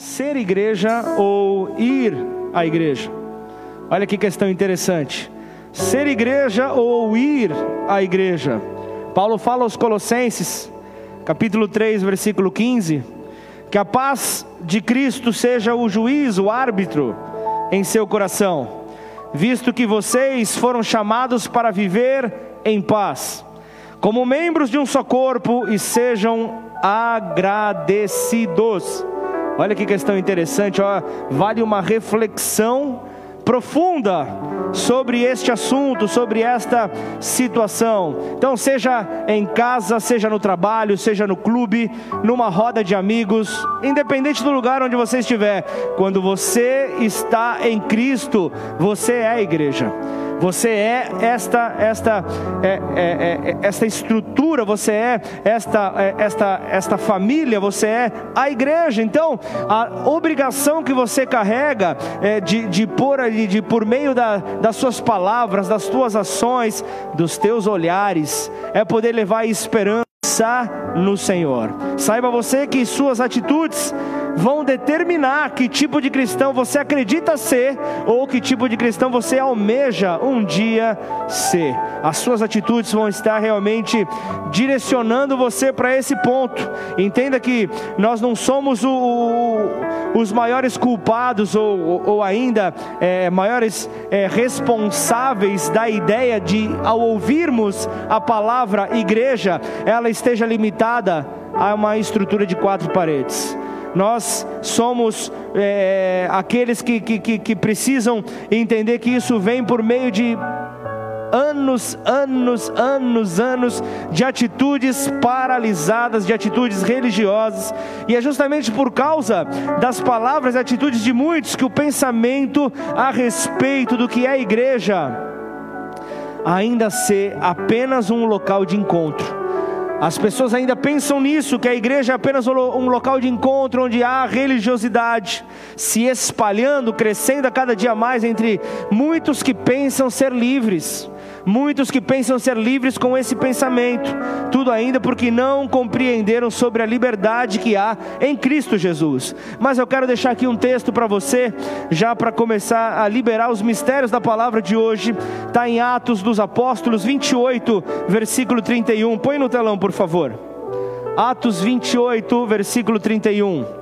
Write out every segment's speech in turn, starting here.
ser igreja ou ir à igreja? Olha que questão interessante. Ser igreja ou ir à igreja? Paulo fala aos Colossenses, capítulo 3, versículo 15, que a paz de Cristo seja o juiz, o árbitro em seu coração, visto que vocês foram chamados para viver em paz, como membros de um só corpo, e sejam agradecidos. Olha que questão interessante, ó, vale uma reflexão profunda sobre este assunto, sobre esta situação. Então, seja em casa, seja no trabalho, seja no clube, numa roda de amigos, independente do lugar onde você estiver, quando você está em Cristo, você é a igreja. Você é esta esta é, é, é, é, esta estrutura, você é esta é, esta esta família, você é a igreja. Então, a obrigação que você carrega é de, de pôr ali, de por meio da, das suas palavras, das tuas ações, dos teus olhares, é poder levar esperança no Senhor. Saiba você que suas atitudes vão determinar que tipo de cristão você acredita ser ou que tipo de cristão você almeja um dia ser. As suas atitudes vão estar realmente direcionando você para esse ponto. Entenda que nós não somos o, o, os maiores culpados ou, ou ainda é, maiores é, responsáveis da ideia de, ao ouvirmos a palavra igreja, ela esteja limitada a uma estrutura de quatro paredes nós somos é, aqueles que, que, que precisam entender que isso vem por meio de anos, anos, anos, anos de atitudes paralisadas, de atitudes religiosas, e é justamente por causa das palavras e atitudes de muitos que o pensamento a respeito do que é igreja ainda ser apenas um local de encontro as pessoas ainda pensam nisso, que a igreja é apenas um local de encontro onde há religiosidade se espalhando, crescendo a cada dia mais entre muitos que pensam ser livres. Muitos que pensam ser livres com esse pensamento, tudo ainda porque não compreenderam sobre a liberdade que há em Cristo Jesus. Mas eu quero deixar aqui um texto para você, já para começar a liberar os mistérios da palavra de hoje, está em Atos dos Apóstolos 28, versículo 31. Põe no telão, por favor. Atos 28, versículo 31.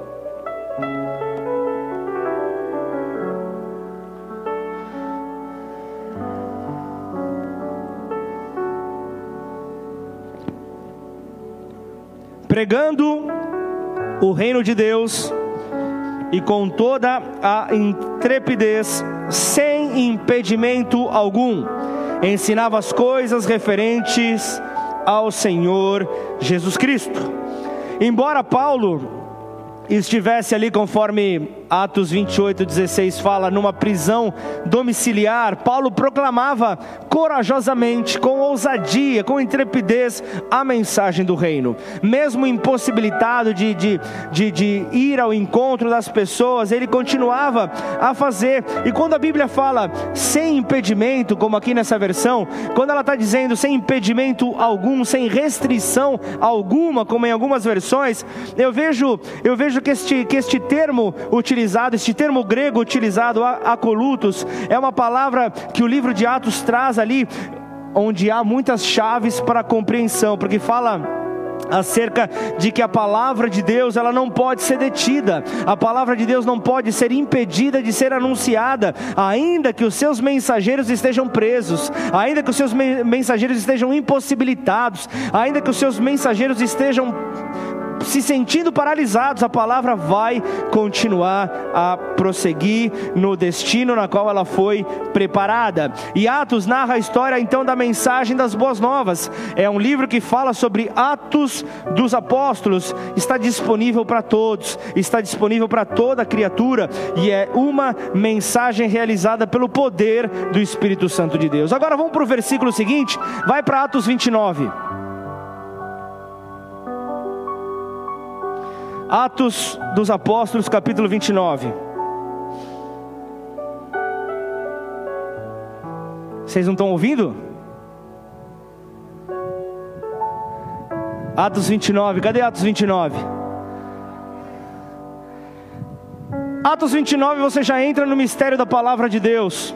Pregando o reino de Deus e com toda a intrepidez, sem impedimento algum, ensinava as coisas referentes ao Senhor Jesus Cristo. Embora Paulo estivesse ali conforme Atos 28, 16 fala, numa prisão domiciliar, Paulo proclamava corajosamente, com ousadia, com intrepidez, a mensagem do reino. Mesmo impossibilitado de, de, de, de ir ao encontro das pessoas, ele continuava a fazer. E quando a Bíblia fala sem impedimento, como aqui nessa versão, quando ela está dizendo sem impedimento algum, sem restrição alguma, como em algumas versões, eu vejo, eu vejo que este, que este termo utilizado utilizado, este termo grego utilizado, acolutos, é uma palavra que o livro de Atos traz ali, onde há muitas chaves para compreensão, porque fala acerca de que a palavra de Deus ela não pode ser detida, a palavra de Deus não pode ser impedida de ser anunciada, ainda que os seus mensageiros estejam presos, ainda que os seus mensageiros estejam impossibilitados, ainda que os seus mensageiros estejam se sentindo paralisados, a palavra vai continuar a prosseguir no destino na qual ela foi preparada. E Atos narra a história então da mensagem das boas novas. É um livro que fala sobre Atos dos Apóstolos, está disponível para todos, está disponível para toda criatura e é uma mensagem realizada pelo poder do Espírito Santo de Deus. Agora vamos para o versículo seguinte, vai para Atos 29. Atos dos Apóstolos, capítulo 29. Vocês não estão ouvindo? Atos 29, cadê Atos 29? Atos 29 você já entra no mistério da palavra de Deus.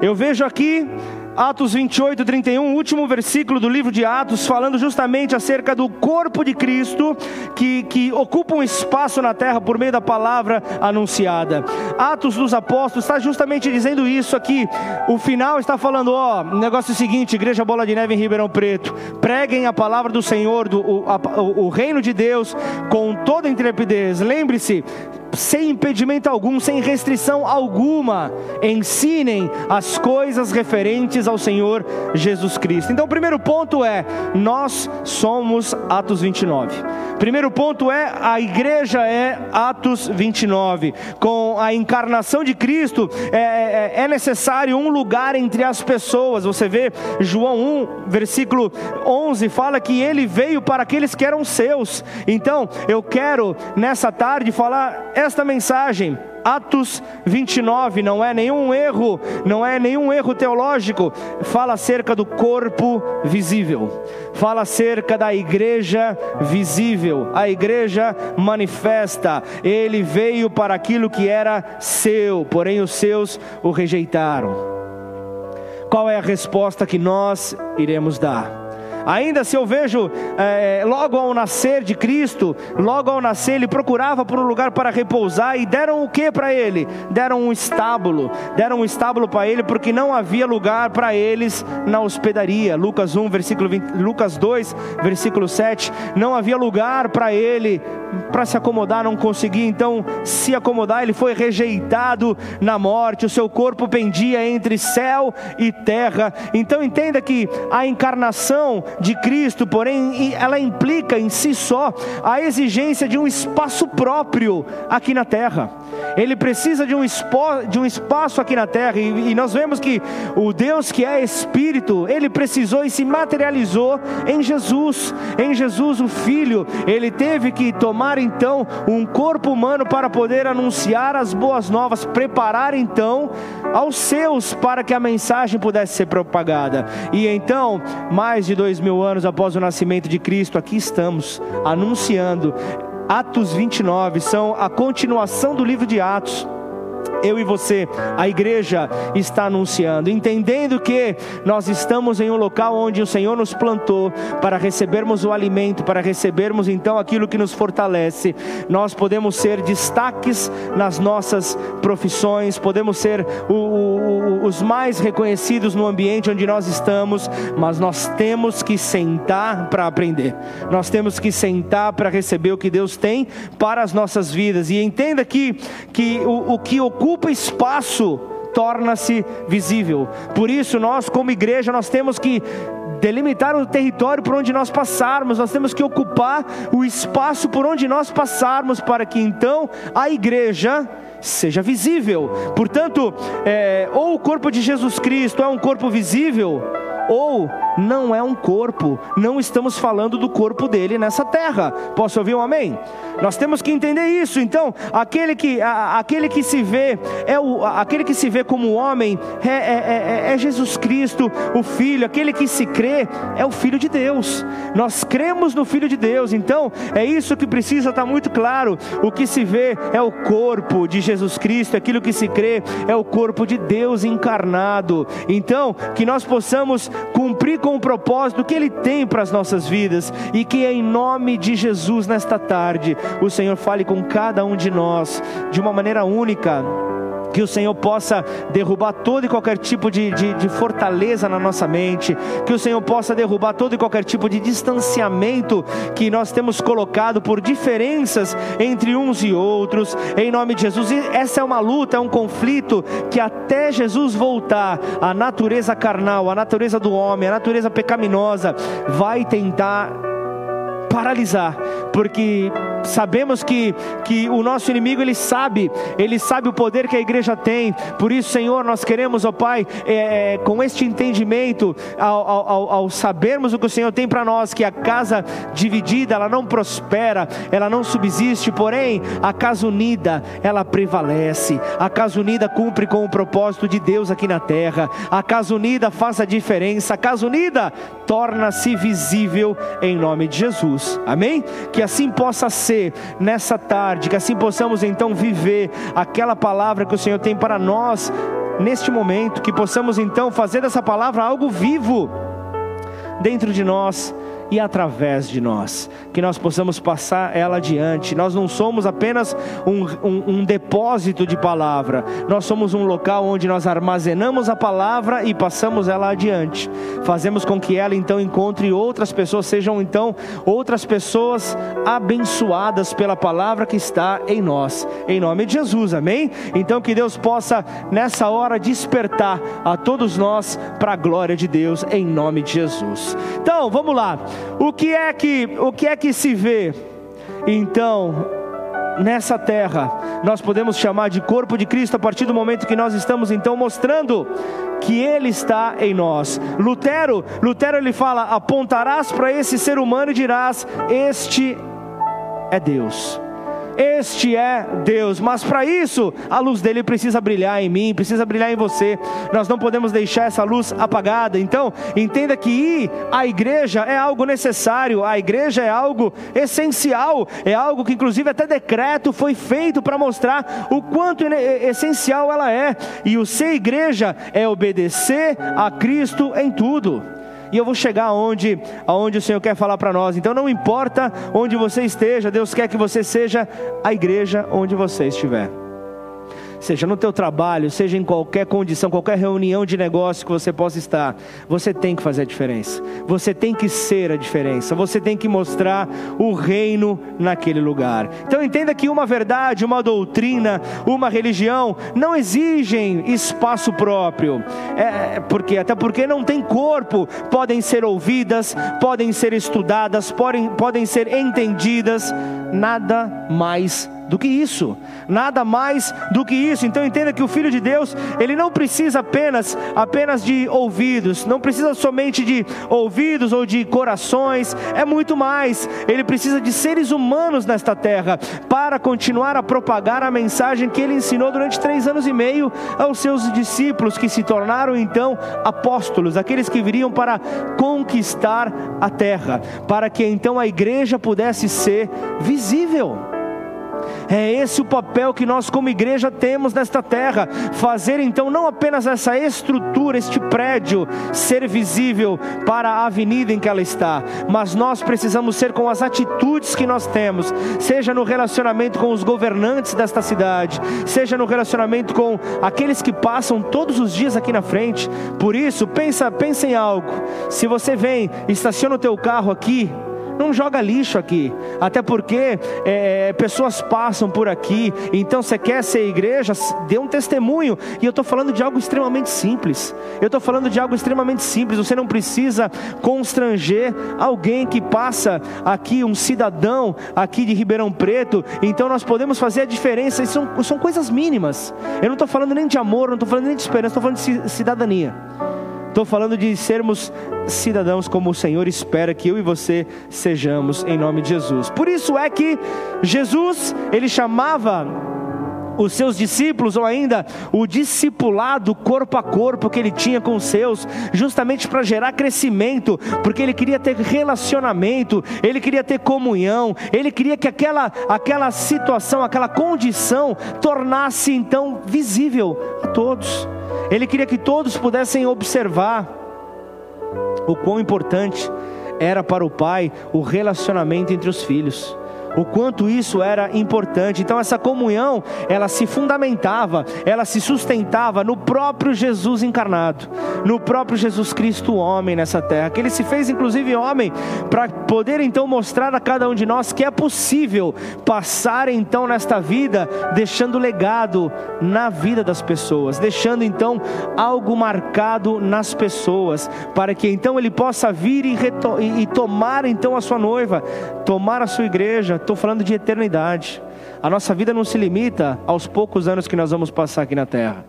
Eu vejo aqui Atos 28, 31, último versículo do livro de Atos, falando justamente acerca do corpo de Cristo que, que ocupa um espaço na terra por meio da palavra anunciada. Atos dos Apóstolos está justamente dizendo isso aqui. O final está falando: ó, negócio seguinte, Igreja Bola de Neve em Ribeirão Preto, preguem a palavra do Senhor, do, o, a, o reino de Deus, com toda intrepidez. Lembre-se, sem impedimento algum, sem restrição alguma, ensinem as coisas referentes ao Senhor Jesus Cristo. Então, o primeiro ponto é: nós somos Atos 29. Primeiro ponto é: a igreja é Atos 29. Com a encarnação de Cristo, é, é, é necessário um lugar entre as pessoas. Você vê João 1, versículo 11, fala que ele veio para aqueles que eram seus. Então, eu quero nessa tarde falar esta mensagem. Atos 29 não é nenhum erro, não é nenhum erro teológico, fala acerca do corpo visível, fala acerca da igreja visível, a igreja manifesta, ele veio para aquilo que era seu, porém os seus o rejeitaram. Qual é a resposta que nós iremos dar? Ainda se eu vejo é, logo ao nascer de Cristo, logo ao nascer ele procurava por um lugar para repousar e deram o que para ele? Deram um estábulo, deram um estábulo para ele porque não havia lugar para eles na hospedaria. Lucas 1, versículo 20, Lucas 2, versículo 7, não havia lugar para ele para se acomodar, não conseguia então se acomodar, ele foi rejeitado na morte, o seu corpo pendia entre céu e terra. Então entenda que a encarnação de Cristo, porém, ela implica em si só a exigência de um espaço próprio aqui na terra. Ele precisa de um, de um espaço aqui na terra, e, e nós vemos que o Deus que é Espírito, ele precisou e se materializou em Jesus, em Jesus o Filho. Ele teve que tomar então um corpo humano para poder anunciar as boas novas, preparar então aos seus para que a mensagem pudesse ser propagada. E então, mais de dois mil anos após o nascimento de Cristo, aqui estamos anunciando. Atos 29 são a continuação do livro de Atos eu e você, a igreja está anunciando, entendendo que nós estamos em um local onde o Senhor nos plantou para recebermos o alimento, para recebermos então aquilo que nos fortalece. Nós podemos ser destaques nas nossas profissões, podemos ser o, o, os mais reconhecidos no ambiente onde nós estamos, mas nós temos que sentar para aprender, nós temos que sentar para receber o que Deus tem para as nossas vidas. E entenda que, que o, o que ocupa espaço torna-se visível. Por isso, nós, como igreja, nós temos que delimitar o território por onde nós passarmos, nós temos que ocupar o espaço por onde nós passarmos, para que então a igreja seja visível. Portanto, é, ou o corpo de Jesus Cristo é um corpo visível, ou não é um corpo, não estamos falando do corpo dele nessa terra. Posso ouvir um amém? Nós temos que entender isso. Então, aquele que, a, aquele que se vê, é o, aquele que se vê como homem é, é, é, é Jesus Cristo, o Filho, aquele que se crê é o Filho de Deus. Nós cremos no Filho de Deus, então é isso que precisa estar muito claro. O que se vê é o corpo de Jesus Cristo, aquilo que se crê é o corpo de Deus encarnado. Então, que nós possamos cumprir com o propósito que Ele tem para as nossas vidas e que em nome de Jesus nesta tarde o Senhor fale com cada um de nós de uma maneira única que o Senhor possa derrubar todo e qualquer tipo de, de, de, fortaleza na nossa mente, que o Senhor possa derrubar todo e qualquer tipo de distanciamento que nós temos colocado por diferenças entre uns e outros, em nome de Jesus. E essa é uma luta, é um conflito que até Jesus voltar, a natureza carnal, a natureza do homem, a natureza pecaminosa, vai tentar paralisar, porque sabemos que, que o nosso inimigo ele sabe, ele sabe o poder que a igreja tem. Por isso, Senhor, nós queremos, ó Pai, é, é, com este entendimento, ao, ao, ao, sabermos o que o Senhor tem para nós, que a casa dividida ela não prospera, ela não subsiste, porém a casa unida ela prevalece. A casa unida cumpre com o propósito de Deus aqui na terra. A casa unida faz a diferença. A casa unida torna-se visível em nome de Jesus. Amém? Que assim possa ser nessa tarde, que assim possamos então viver aquela palavra que o Senhor tem para nós neste momento, que possamos então fazer dessa palavra algo vivo dentro de nós e através de nós, que nós possamos passar ela adiante. Nós não somos apenas um, um, um, depósito de palavra, nós somos um local onde nós armazenamos a palavra e passamos ela adiante. Fazemos com que ela então encontre outras pessoas, sejam então outras pessoas abençoadas pela palavra que está em nós, em nome de Jesus, amém? Então que Deus possa nessa hora despertar a todos nós para a glória de Deus, em nome de Jesus. Então, vamos lá. O que é que, o que é que se vê? Então, nessa terra, nós podemos chamar de corpo de Cristo a partir do momento que nós estamos então mostrando que ele está em nós. Lutero, Lutero ele fala: "Apontarás para esse ser humano e dirás: este é Deus". Este é Deus, mas para isso a luz dele precisa brilhar em mim, precisa brilhar em você. Nós não podemos deixar essa luz apagada. Então, entenda que ir à igreja é algo necessário, a igreja é algo essencial, é algo que inclusive até decreto foi feito para mostrar o quanto essencial ela é. E o ser igreja é obedecer a Cristo em tudo e eu vou chegar aonde, aonde o Senhor quer falar para nós. Então não importa onde você esteja, Deus quer que você seja a igreja onde você estiver seja no teu trabalho, seja em qualquer condição, qualquer reunião de negócio que você possa estar, você tem que fazer a diferença. Você tem que ser a diferença. Você tem que mostrar o reino naquele lugar. Então entenda que uma verdade, uma doutrina, uma religião não exigem espaço próprio. É, porque até porque não tem corpo, podem ser ouvidas, podem ser estudadas, podem, podem ser entendidas, nada mais do que isso, nada mais do que isso. Então entenda que o Filho de Deus, ele não precisa apenas apenas de ouvidos, não precisa somente de ouvidos ou de corações, é muito mais. Ele precisa de seres humanos nesta terra para continuar a propagar a mensagem que ele ensinou durante três anos e meio aos seus discípulos, que se tornaram então apóstolos, aqueles que viriam para conquistar a terra, para que então a igreja pudesse ser visível. É esse o papel que nós, como igreja, temos nesta terra: fazer então não apenas essa estrutura, este prédio, ser visível para a avenida em que ela está, mas nós precisamos ser com as atitudes que nós temos, seja no relacionamento com os governantes desta cidade, seja no relacionamento com aqueles que passam todos os dias aqui na frente. Por isso, pensa, pensa em algo. Se você vem, estaciona o teu carro aqui, não joga lixo aqui, até porque é, pessoas passam por aqui. Então, você quer ser igreja, dê um testemunho. E eu estou falando de algo extremamente simples. Eu estou falando de algo extremamente simples. Você não precisa constranger alguém que passa aqui, um cidadão aqui de Ribeirão Preto. Então, nós podemos fazer a diferença. Isso são, são coisas mínimas. Eu não estou falando nem de amor, não estou falando nem de esperança, estou falando de cidadania. Estou falando de sermos cidadãos como o Senhor espera que eu e você sejamos em nome de Jesus. Por isso é que Jesus, ele chamava os seus discípulos, ou ainda o discipulado corpo a corpo que ele tinha com os seus, justamente para gerar crescimento, porque ele queria ter relacionamento, ele queria ter comunhão, ele queria que aquela, aquela situação, aquela condição tornasse então visível a todos. Ele queria que todos pudessem observar o quão importante era para o pai o relacionamento entre os filhos o quanto isso era importante. Então essa comunhão, ela se fundamentava, ela se sustentava no próprio Jesus encarnado, no próprio Jesus Cristo homem nessa terra, que ele se fez inclusive homem para poder então mostrar a cada um de nós que é possível passar então nesta vida deixando legado na vida das pessoas, deixando então algo marcado nas pessoas, para que então ele possa vir e, e tomar então a sua noiva, tomar a sua igreja, estou falando de eternidade. A nossa vida não se limita aos poucos anos que nós vamos passar aqui na terra.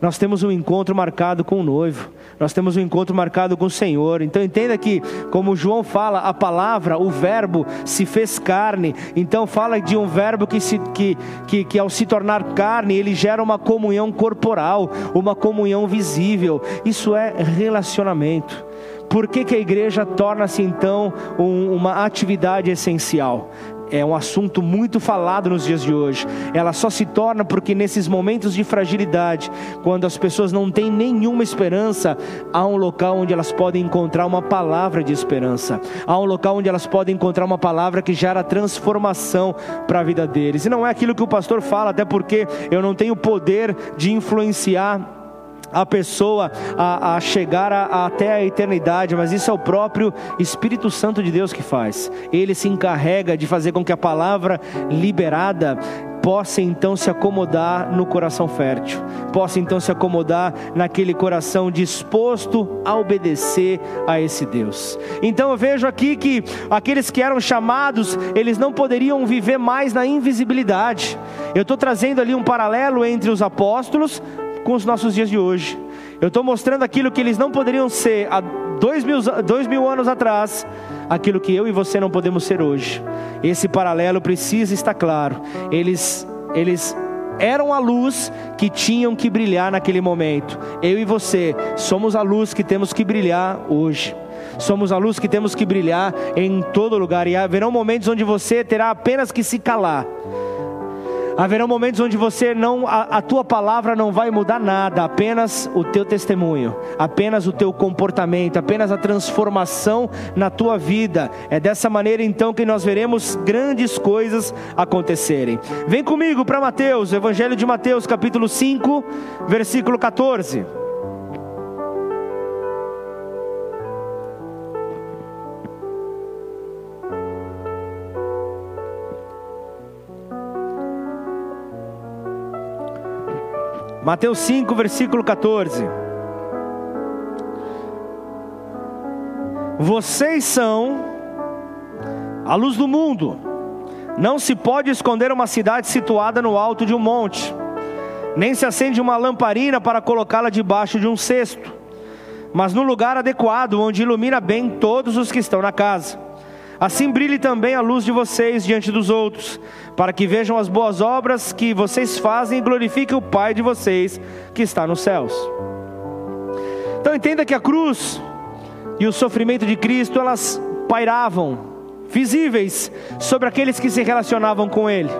Nós temos um encontro marcado com o noivo, nós temos um encontro marcado com o Senhor. Então entenda que, como João fala, a palavra, o verbo se fez carne. Então fala de um verbo que, se, que, que, que ao se tornar carne, ele gera uma comunhão corporal, uma comunhão visível. Isso é relacionamento. Por que, que a igreja torna-se então um, uma atividade essencial? é um assunto muito falado nos dias de hoje. Ela só se torna porque nesses momentos de fragilidade, quando as pessoas não têm nenhuma esperança, há um local onde elas podem encontrar uma palavra de esperança. Há um local onde elas podem encontrar uma palavra que gera transformação para a vida deles. E não é aquilo que o pastor fala, até porque eu não tenho poder de influenciar a pessoa a, a chegar a, até a eternidade, mas isso é o próprio Espírito Santo de Deus que faz. Ele se encarrega de fazer com que a palavra liberada possa então se acomodar no coração fértil, possa então se acomodar naquele coração disposto a obedecer a esse Deus. Então eu vejo aqui que aqueles que eram chamados, eles não poderiam viver mais na invisibilidade. Eu estou trazendo ali um paralelo entre os apóstolos com os nossos dias de hoje. Eu estou mostrando aquilo que eles não poderiam ser há dois mil, dois mil anos atrás, aquilo que eu e você não podemos ser hoje. Esse paralelo precisa estar claro. Eles, eles eram a luz que tinham que brilhar naquele momento. Eu e você somos a luz que temos que brilhar hoje. Somos a luz que temos que brilhar em todo lugar. E haverão momentos onde você terá apenas que se calar Haverão momentos onde você não, a, a, tua palavra não vai mudar nada, apenas o teu testemunho, apenas o teu comportamento, apenas a transformação na tua vida. É dessa maneira então que nós veremos grandes coisas acontecerem. Vem comigo para Mateus, Evangelho de Mateus, capítulo 5, versículo 14. Mateus 5, versículo 14. Vocês são a luz do mundo. Não se pode esconder uma cidade situada no alto de um monte, nem se acende uma lamparina para colocá-la debaixo de um cesto, mas no lugar adequado, onde ilumina bem todos os que estão na casa. Assim brilhe também a luz de vocês diante dos outros, para que vejam as boas obras que vocês fazem e glorifiquem o Pai de vocês que está nos céus. Então entenda que a cruz e o sofrimento de Cristo, elas pairavam visíveis sobre aqueles que se relacionavam com Ele.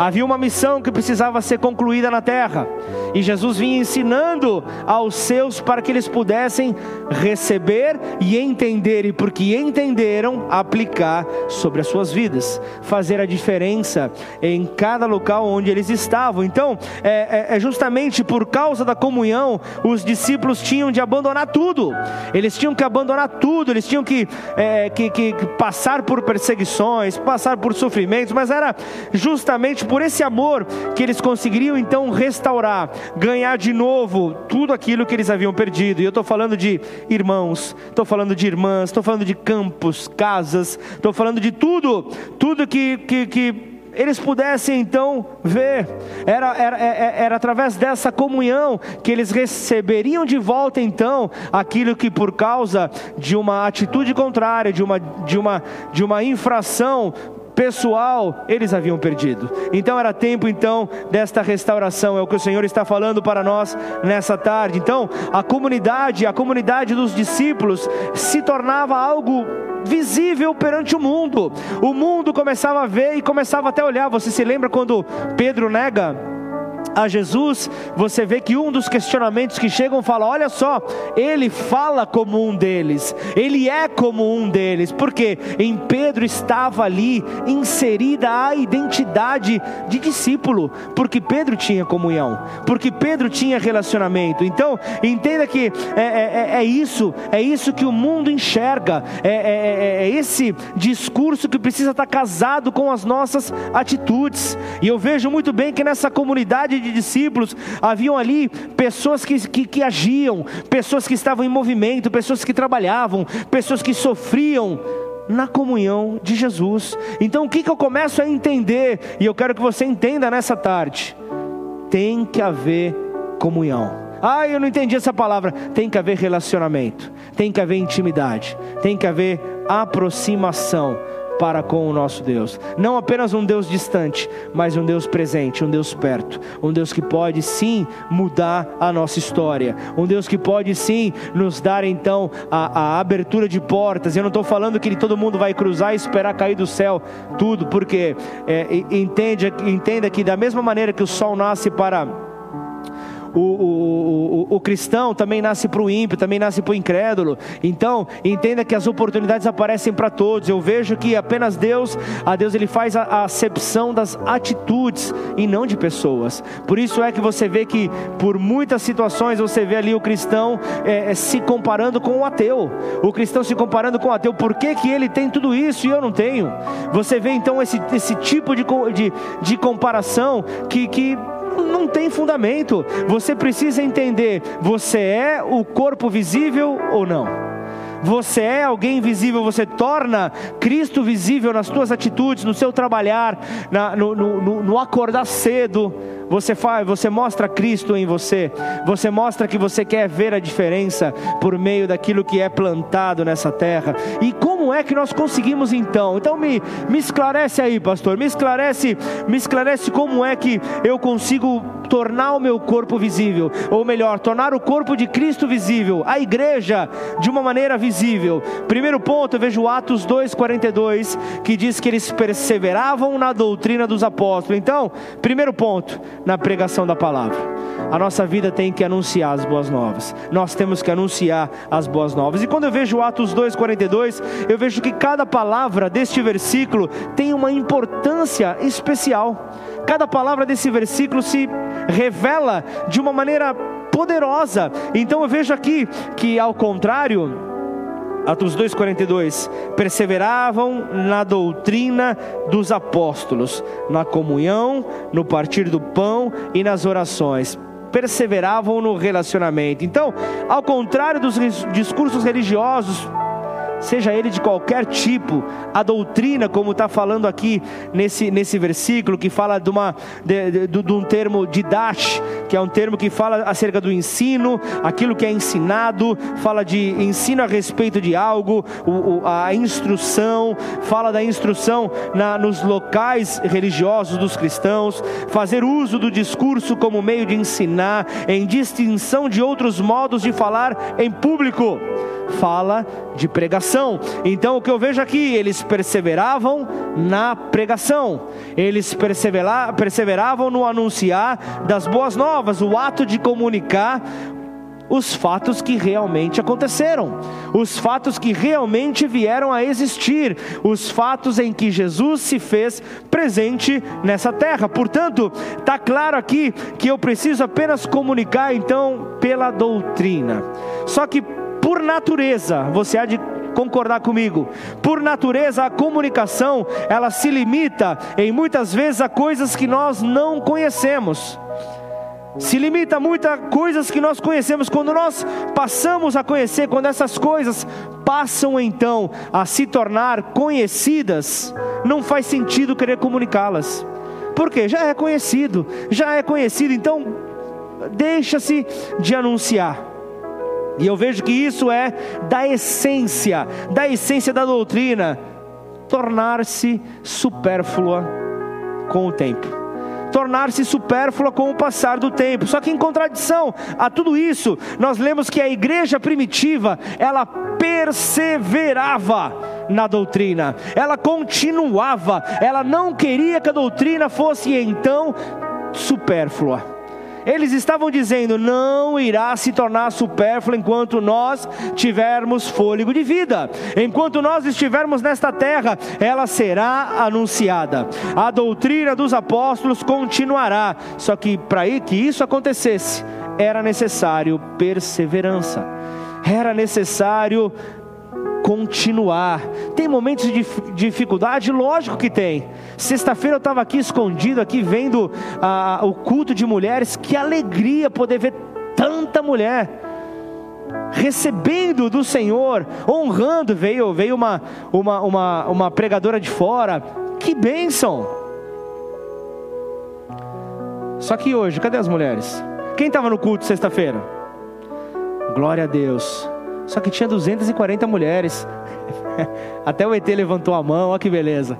Havia uma missão que precisava ser concluída na terra, e Jesus vinha ensinando aos seus para que eles pudessem receber e entender, e porque entenderam, aplicar sobre as suas vidas, fazer a diferença em cada local onde eles estavam. Então, é, é, é justamente por causa da comunhão, os discípulos tinham de abandonar tudo, eles tinham que abandonar tudo, eles tinham que, é, que, que passar por perseguições, passar por sofrimentos, mas era justamente por esse amor que eles conseguiriam então restaurar, ganhar de novo tudo aquilo que eles haviam perdido. E eu estou falando de irmãos, estou falando de irmãs, estou falando de campos, casas, estou falando de tudo, tudo que, que, que eles pudessem então ver, era, era, é, é, era, através dessa comunhão que eles receberiam de volta então aquilo que por causa de uma atitude contrária, de uma, de uma, de uma infração pessoal eles haviam perdido. Então era tempo então desta restauração, é o que o Senhor está falando para nós nessa tarde. Então, a comunidade, a comunidade dos discípulos se tornava algo visível perante o mundo. O mundo começava a ver e começava até a olhar. Você se lembra quando Pedro nega a Jesus, você vê que um dos questionamentos que chegam fala: olha só, ele fala como um deles, ele é como um deles, porque em Pedro estava ali inserida a identidade de discípulo, porque Pedro tinha comunhão, porque Pedro tinha relacionamento. Então, entenda que é, é, é, é isso, é isso que o mundo enxerga, é, é, é, é esse discurso que precisa estar casado com as nossas atitudes. E eu vejo muito bem que nessa comunidade de discípulos, haviam ali pessoas que, que, que agiam, pessoas que estavam em movimento, pessoas que trabalhavam, pessoas que sofriam na comunhão de Jesus. Então o que, que eu começo a entender, e eu quero que você entenda nessa tarde: tem que haver comunhão. Ah, eu não entendi essa palavra. Tem que haver relacionamento, tem que haver intimidade, tem que haver aproximação para com o nosso Deus. Não apenas um Deus distante, mas um Deus presente, um Deus perto, um Deus que pode sim mudar a nossa história, um Deus que pode sim nos dar então a, a abertura de portas. Eu não estou falando que todo mundo vai cruzar e esperar cair do céu tudo, porque é, entende, entenda que da mesma maneira que o sol nasce para o, o, o, o cristão também nasce para o ímpio, também nasce para o incrédulo. Então, entenda que as oportunidades aparecem para todos. Eu vejo que apenas Deus, a Deus ele faz a, a acepção das atitudes e não de pessoas. Por isso é que você vê que por muitas situações você vê ali o cristão é, é, se comparando com o ateu. O cristão se comparando com o ateu. Por que, que ele tem tudo isso e eu não tenho? Você vê então esse, esse tipo de, de, de comparação que, que não tem fundamento. Você precisa entender: você é o corpo visível ou não? Você é alguém visível, você torna Cristo visível nas suas atitudes, no seu trabalhar, na, no, no, no acordar cedo você faz, você mostra Cristo em você. Você mostra que você quer ver a diferença por meio daquilo que é plantado nessa terra. E como é que nós conseguimos então? Então me, me esclarece aí, pastor. Me esclarece, me esclarece como é que eu consigo tornar o meu corpo visível, ou melhor, tornar o corpo de Cristo visível, a igreja de uma maneira visível. Primeiro ponto, eu vejo Atos 2:42, que diz que eles perseveravam na doutrina dos apóstolos. Então, primeiro ponto, na pregação da palavra. A nossa vida tem que anunciar as boas novas. Nós temos que anunciar as boas novas. E quando eu vejo Atos 2:42, eu vejo que cada palavra deste versículo tem uma importância especial. Cada palavra desse versículo se revela de uma maneira poderosa. Então eu vejo aqui que ao contrário, Atos 2,42: perseveravam na doutrina dos apóstolos, na comunhão, no partir do pão e nas orações. Perseveravam no relacionamento. Então, ao contrário dos discursos religiosos, seja ele de qualquer tipo, a doutrina, como está falando aqui nesse, nesse versículo, que fala de, uma, de, de, de um termo didash, que é um termo que fala acerca do ensino, aquilo que é ensinado, fala de ensino a respeito de algo, o, o, a instrução, fala da instrução na, nos locais religiosos dos cristãos, fazer uso do discurso como meio de ensinar, em distinção de outros modos de falar em público fala de pregação. Então o que eu vejo aqui, eles perseveravam na pregação, eles perseveravam no anunciar das boas novas, o ato de comunicar os fatos que realmente aconteceram, os fatos que realmente vieram a existir, os fatos em que Jesus se fez presente nessa terra. Portanto, está claro aqui que eu preciso apenas comunicar então pela doutrina. Só que por natureza, você há de concordar comigo. Por natureza, a comunicação, ela se limita em muitas vezes a coisas que nós não conhecemos. Se limita a coisas que nós conhecemos. Quando nós passamos a conhecer, quando essas coisas passam então a se tornar conhecidas, não faz sentido querer comunicá-las. Porque já é conhecido, já é conhecido, então deixa-se de anunciar. E eu vejo que isso é da essência, da essência da doutrina, tornar-se supérflua com o tempo tornar-se supérflua com o passar do tempo. Só que em contradição a tudo isso, nós lemos que a igreja primitiva, ela perseverava na doutrina. Ela continuava, ela não queria que a doutrina fosse então supérflua. Eles estavam dizendo: não irá se tornar supérfluo enquanto nós tivermos fôlego de vida. Enquanto nós estivermos nesta terra, ela será anunciada. A doutrina dos apóstolos continuará. Só que para que isso acontecesse, era necessário perseverança. Era necessário continuar. Tem momentos de dificuldade? Lógico que tem. Sexta-feira eu estava aqui escondido, aqui vendo ah, o culto de mulheres. Que alegria poder ver tanta mulher recebendo do Senhor, honrando. Veio, veio uma, uma, uma, uma pregadora de fora. Que bênção! Só que hoje, cadê as mulheres? Quem estava no culto sexta-feira? Glória a Deus só que tinha 240 mulheres. Até o ET levantou a mão, olha que beleza.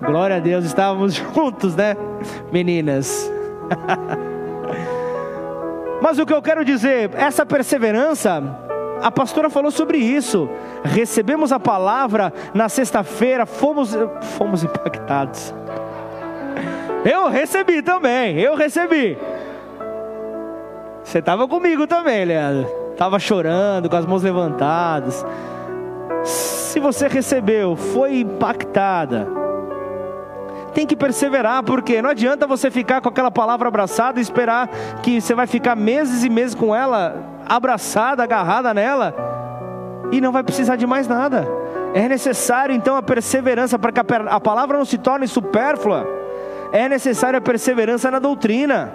Glória a Deus, estávamos juntos, né, meninas? Mas o que eu quero dizer, essa perseverança, a pastora falou sobre isso. Recebemos a palavra na sexta-feira, fomos, fomos impactados. Eu recebi também, eu recebi. Você estava comigo também, Leandro. Estava chorando, com as mãos levantadas. Se você recebeu, foi impactada. Tem que perseverar, porque não adianta você ficar com aquela palavra abraçada e esperar que você vai ficar meses e meses com ela, abraçada, agarrada nela, e não vai precisar de mais nada. É necessário então a perseverança para que a palavra não se torne supérflua. É necessária a perseverança na doutrina.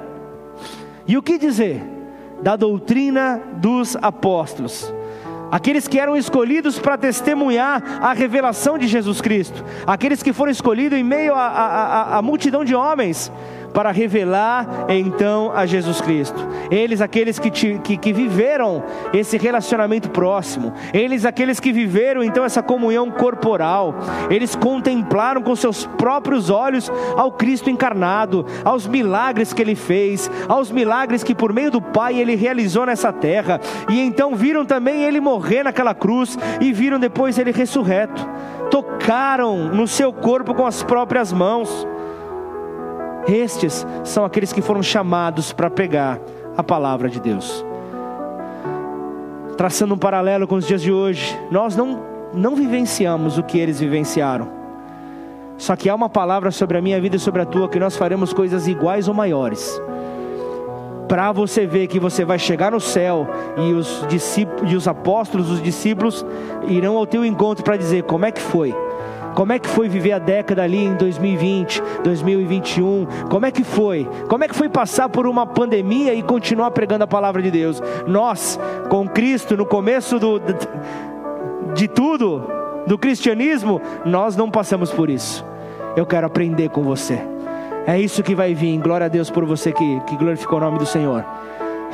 E o que dizer da doutrina dos apóstolos? aqueles que eram escolhidos para testemunhar a revelação de Jesus Cristo, aqueles que foram escolhidos em meio à multidão de homens, para revelar então a Jesus Cristo. Eles, aqueles que, te, que, que viveram esse relacionamento próximo, eles, aqueles que viveram então essa comunhão corporal, eles contemplaram com seus próprios olhos ao Cristo encarnado, aos milagres que ele fez, aos milagres que por meio do Pai ele realizou nessa terra, e então viram também ele morrer naquela cruz e viram depois ele ressurreto. Tocaram no seu corpo com as próprias mãos. Estes são aqueles que foram chamados para pegar a palavra de Deus. Traçando um paralelo com os dias de hoje, nós não, não vivenciamos o que eles vivenciaram. Só que há uma palavra sobre a minha vida e sobre a tua que nós faremos coisas iguais ou maiores. Para você ver que você vai chegar no céu e os discípulos, e os apóstolos, os discípulos irão ao teu encontro para dizer como é que foi como é que foi viver a década ali em 2020, 2021? Como é que foi? Como é que foi passar por uma pandemia e continuar pregando a palavra de Deus? Nós, com Cristo, no começo do, de tudo, do cristianismo, nós não passamos por isso. Eu quero aprender com você. É isso que vai vir. Glória a Deus por você que, que glorificou o nome do Senhor.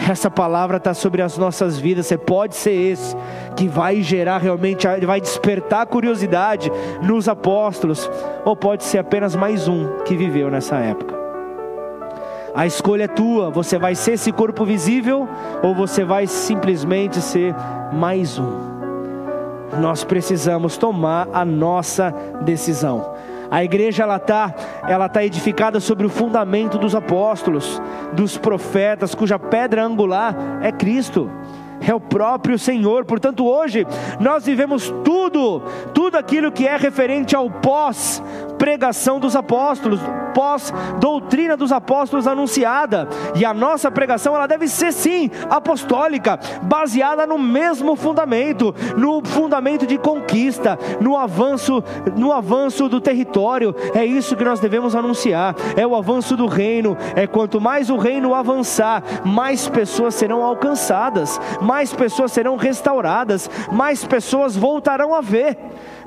Essa palavra está sobre as nossas vidas. Você pode ser esse que vai gerar realmente, vai despertar curiosidade nos apóstolos, ou pode ser apenas mais um que viveu nessa época. A escolha é tua. Você vai ser esse corpo visível ou você vai simplesmente ser mais um. Nós precisamos tomar a nossa decisão. A igreja ela está ela tá edificada sobre o fundamento dos apóstolos, dos profetas, cuja pedra angular é Cristo é o próprio Senhor. Portanto, hoje nós vivemos tudo, tudo aquilo que é referente ao pós pregação dos apóstolos, pós doutrina dos apóstolos anunciada. E a nossa pregação ela deve ser sim apostólica, baseada no mesmo fundamento, no fundamento de conquista, no avanço, no avanço do território. É isso que nós devemos anunciar. É o avanço do reino. É quanto mais o reino avançar, mais pessoas serão alcançadas, mais pessoas serão restauradas, mais pessoas voltarão a ver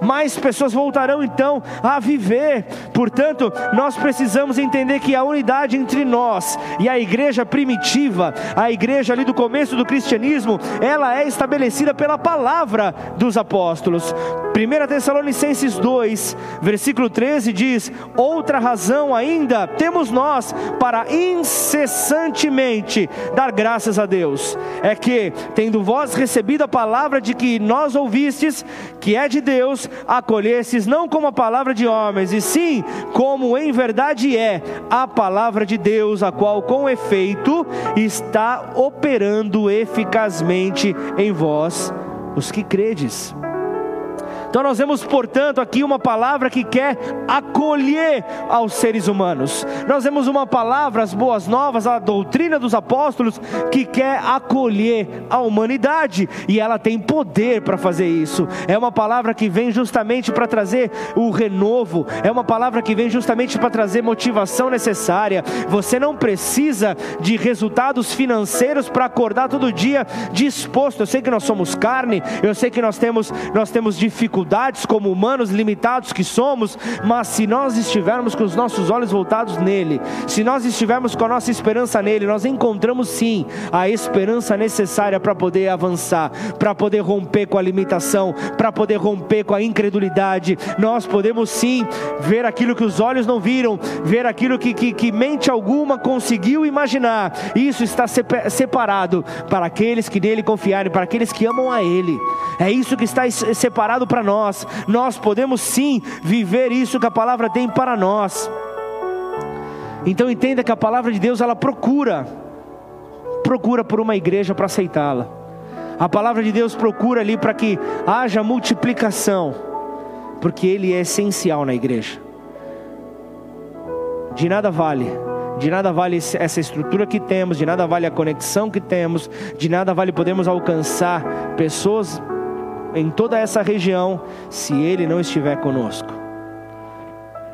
mais pessoas voltarão então a viver. Portanto, nós precisamos entender que a unidade entre nós e a igreja primitiva, a igreja ali do começo do cristianismo, ela é estabelecida pela palavra dos apóstolos. 1 Tessalonicenses 2, versículo 13 diz: Outra razão ainda temos nós para incessantemente dar graças a Deus, é que, tendo vós recebido a palavra de que nós ouvistes, que é de Deus, acolhesses não como a palavra de homens, e sim como em verdade é a palavra de Deus, a qual com efeito está operando eficazmente em vós, os que credes. Então nós vemos, portanto, aqui uma palavra que quer acolher aos seres humanos. Nós vemos uma palavra, as boas novas, a doutrina dos apóstolos, que quer acolher a humanidade, e ela tem poder para fazer isso. É uma palavra que vem justamente para trazer o renovo, é uma palavra que vem justamente para trazer motivação necessária. Você não precisa de resultados financeiros para acordar todo dia disposto. Eu sei que nós somos carne, eu sei que nós temos nós temos dificuldades dificuldades como humanos limitados que somos, mas se nós estivermos com os nossos olhos voltados nele, se nós estivermos com a nossa esperança nele, nós encontramos sim a esperança necessária para poder avançar, para poder romper com a limitação, para poder romper com a incredulidade. Nós podemos sim ver aquilo que os olhos não viram, ver aquilo que, que, que mente alguma conseguiu imaginar. Isso está separado para aqueles que nele confiarem, para aqueles que amam a Ele. É isso que está separado para nós. Nós podemos sim viver isso que a palavra tem para nós. Então entenda que a palavra de Deus ela procura, procura por uma igreja para aceitá-la. A palavra de Deus procura ali para que haja multiplicação, porque Ele é essencial na igreja. De nada vale, de nada vale essa estrutura que temos, de nada vale a conexão que temos, de nada vale podermos alcançar pessoas em toda essa região se Ele não estiver conosco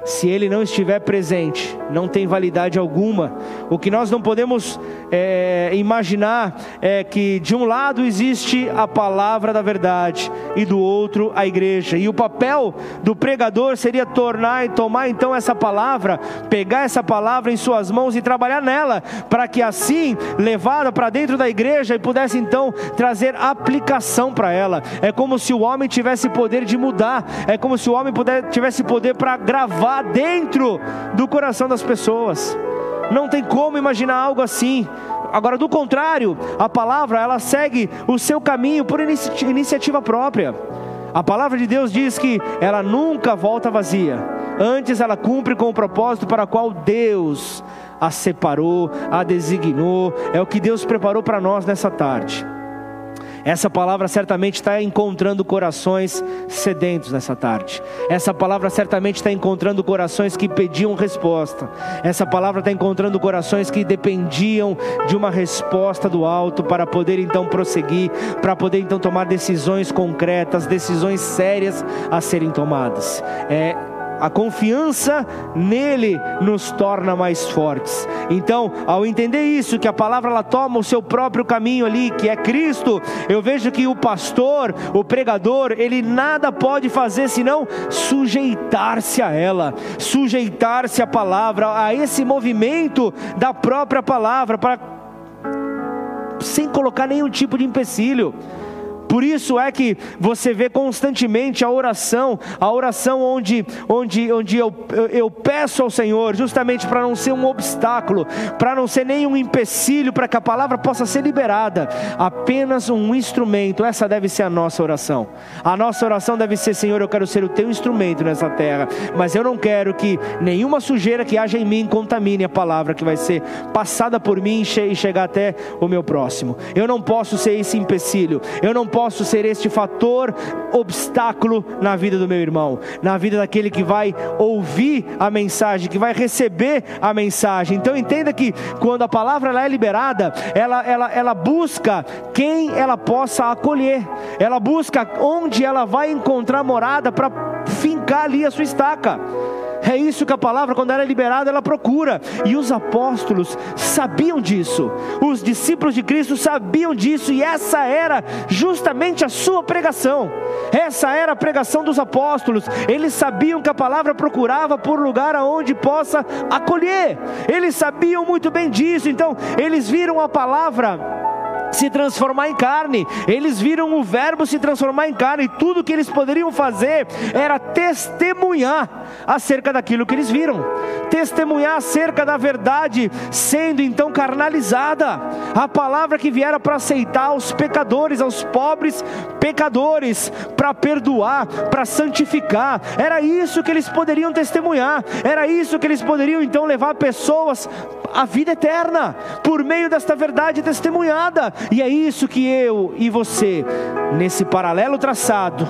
se ele não estiver presente, não tem validade alguma. O que nós não podemos é, imaginar é que de um lado existe a palavra da verdade e do outro a igreja. E o papel do pregador seria tornar e tomar então essa palavra, pegar essa palavra em suas mãos e trabalhar nela, para que assim, levada para dentro da igreja e pudesse então trazer aplicação para ela. É como se o homem tivesse poder de mudar, é como se o homem puder, tivesse poder para gravar dentro do coração das pessoas. Não tem como imaginar algo assim. Agora, do contrário, a palavra ela segue o seu caminho por inici iniciativa própria. A palavra de Deus diz que ela nunca volta vazia. Antes ela cumpre com o propósito para o qual Deus a separou, a designou. É o que Deus preparou para nós nessa tarde. Essa palavra certamente está encontrando corações sedentos nessa tarde. Essa palavra certamente está encontrando corações que pediam resposta. Essa palavra está encontrando corações que dependiam de uma resposta do alto para poder então prosseguir, para poder então tomar decisões concretas, decisões sérias a serem tomadas. É a confiança nele nos torna mais fortes. Então, ao entender isso, que a palavra ela toma o seu próprio caminho ali, que é Cristo, eu vejo que o pastor, o pregador, ele nada pode fazer senão sujeitar-se a ela, sujeitar-se à palavra, a esse movimento da própria palavra, para sem colocar nenhum tipo de empecilho. Por isso é que você vê constantemente a oração, a oração onde, onde, onde eu, eu, peço ao Senhor, justamente para não ser um obstáculo, para não ser nenhum empecilho, para que a palavra possa ser liberada, apenas um instrumento. Essa deve ser a nossa oração. A nossa oração deve ser: Senhor, eu quero ser o teu instrumento nessa terra, mas eu não quero que nenhuma sujeira que haja em mim contamine a palavra que vai ser passada por mim e chegar até o meu próximo. Eu não posso ser esse empecilho, eu não posso posso ser este fator obstáculo na vida do meu irmão, na vida daquele que vai ouvir a mensagem, que vai receber a mensagem. Então entenda que quando a palavra ela é liberada, ela, ela, ela busca quem ela possa acolher, ela busca onde ela vai encontrar morada para fincar ali a sua estaca. É isso que a palavra, quando ela é liberada, ela procura. E os apóstolos sabiam disso. Os discípulos de Cristo sabiam disso. E essa era justamente a sua pregação. Essa era a pregação dos apóstolos. Eles sabiam que a palavra procurava por lugar aonde possa acolher. Eles sabiam muito bem disso. Então, eles viram a palavra se transformar em carne. Eles viram o Verbo se transformar em carne, e tudo que eles poderiam fazer era testemunhar acerca daquilo que eles viram, testemunhar acerca da verdade sendo então carnalizada, a palavra que viera para aceitar aos pecadores, aos pobres pecadores, para perdoar, para santificar. Era isso que eles poderiam testemunhar, era isso que eles poderiam então levar pessoas à vida eterna por meio desta verdade testemunhada. E é isso que eu e você, nesse paralelo traçado,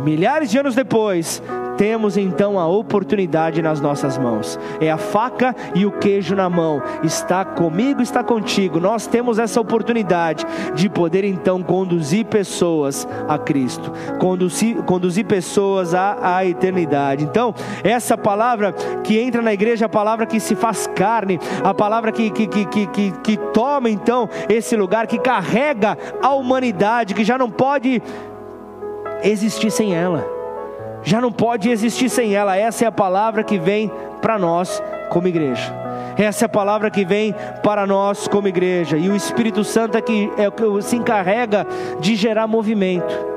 milhares de anos depois, temos então a oportunidade nas nossas mãos. É a faca e o queijo na mão. Está comigo, está contigo. Nós temos essa oportunidade de poder então conduzir pessoas a Cristo, conduzir, conduzir pessoas à, à eternidade. Então, essa palavra que entra na igreja, a palavra que se faz carne, a palavra que, que, que, que, que, que toma então esse lugar, que carrega a humanidade, que já não pode existir sem ela já não pode existir sem ela. Essa é a palavra que vem para nós como igreja. Essa é a palavra que vem para nós como igreja. E o Espírito Santo é, que, é que se encarrega de gerar movimento.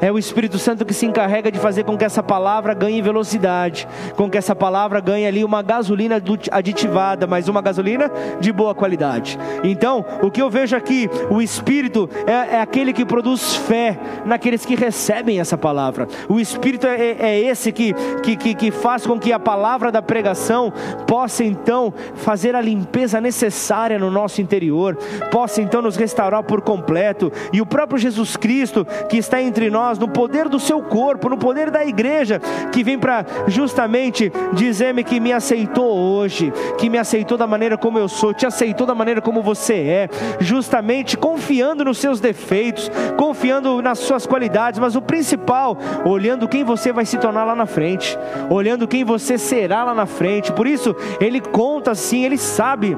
É o Espírito Santo que se encarrega de fazer com que essa palavra ganhe velocidade, com que essa palavra ganhe ali uma gasolina aditivada, mas uma gasolina de boa qualidade. Então, o que eu vejo aqui, o Espírito é, é aquele que produz fé naqueles que recebem essa palavra. O Espírito é, é, é esse que, que, que, que faz com que a palavra da pregação possa então fazer a limpeza necessária no nosso interior, possa então nos restaurar por completo. E o próprio Jesus Cristo que está entre nós, nós, no poder do seu corpo, no poder da igreja, que vem para justamente dizer-me que me aceitou hoje, que me aceitou da maneira como eu sou, te aceitou da maneira como você é, justamente confiando nos seus defeitos, confiando nas suas qualidades, mas o principal, olhando quem você vai se tornar lá na frente, olhando quem você será lá na frente. Por isso, ele conta sim, ele sabe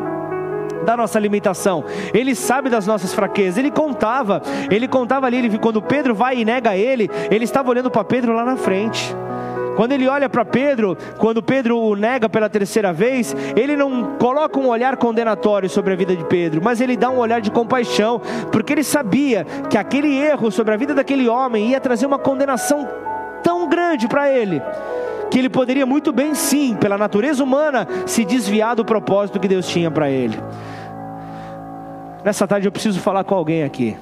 da nossa limitação, Ele sabe das nossas fraquezas. Ele contava, ele contava ali, ele, quando Pedro vai e nega ele, ele estava olhando para Pedro lá na frente. Quando ele olha para Pedro, quando Pedro o nega pela terceira vez, ele não coloca um olhar condenatório sobre a vida de Pedro, mas ele dá um olhar de compaixão, porque ele sabia que aquele erro sobre a vida daquele homem ia trazer uma condenação tão grande para ele, que ele poderia muito bem, sim, pela natureza humana, se desviar do propósito que Deus tinha para ele. Nessa tarde eu preciso falar com alguém aqui.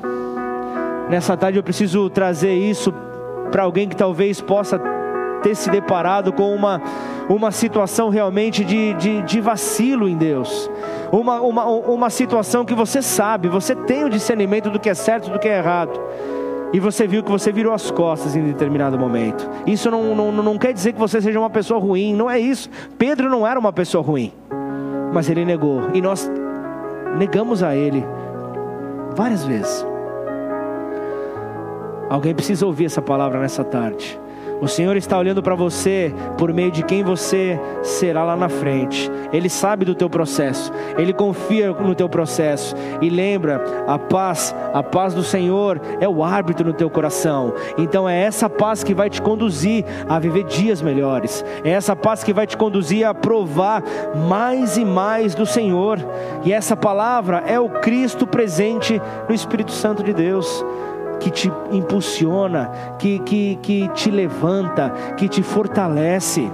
Nessa tarde eu preciso trazer isso para alguém que talvez possa ter se deparado com uma, uma situação realmente de, de, de vacilo em Deus. Uma, uma, uma situação que você sabe, você tem o discernimento do que é certo e do que é errado. E você viu que você virou as costas em determinado momento. Isso não, não, não quer dizer que você seja uma pessoa ruim, não é isso. Pedro não era uma pessoa ruim, mas ele negou. E nós negamos a Ele várias vezes. Alguém precisa ouvir essa palavra nessa tarde. O Senhor está olhando para você por meio de quem você será lá na frente. Ele sabe do teu processo, ele confia no teu processo e lembra, a paz, a paz do Senhor é o árbitro no teu coração. Então é essa paz que vai te conduzir a viver dias melhores. É essa paz que vai te conduzir a provar mais e mais do Senhor. E essa palavra é o Cristo presente no Espírito Santo de Deus que te impulsiona, que, que, que te levanta, que te fortalece.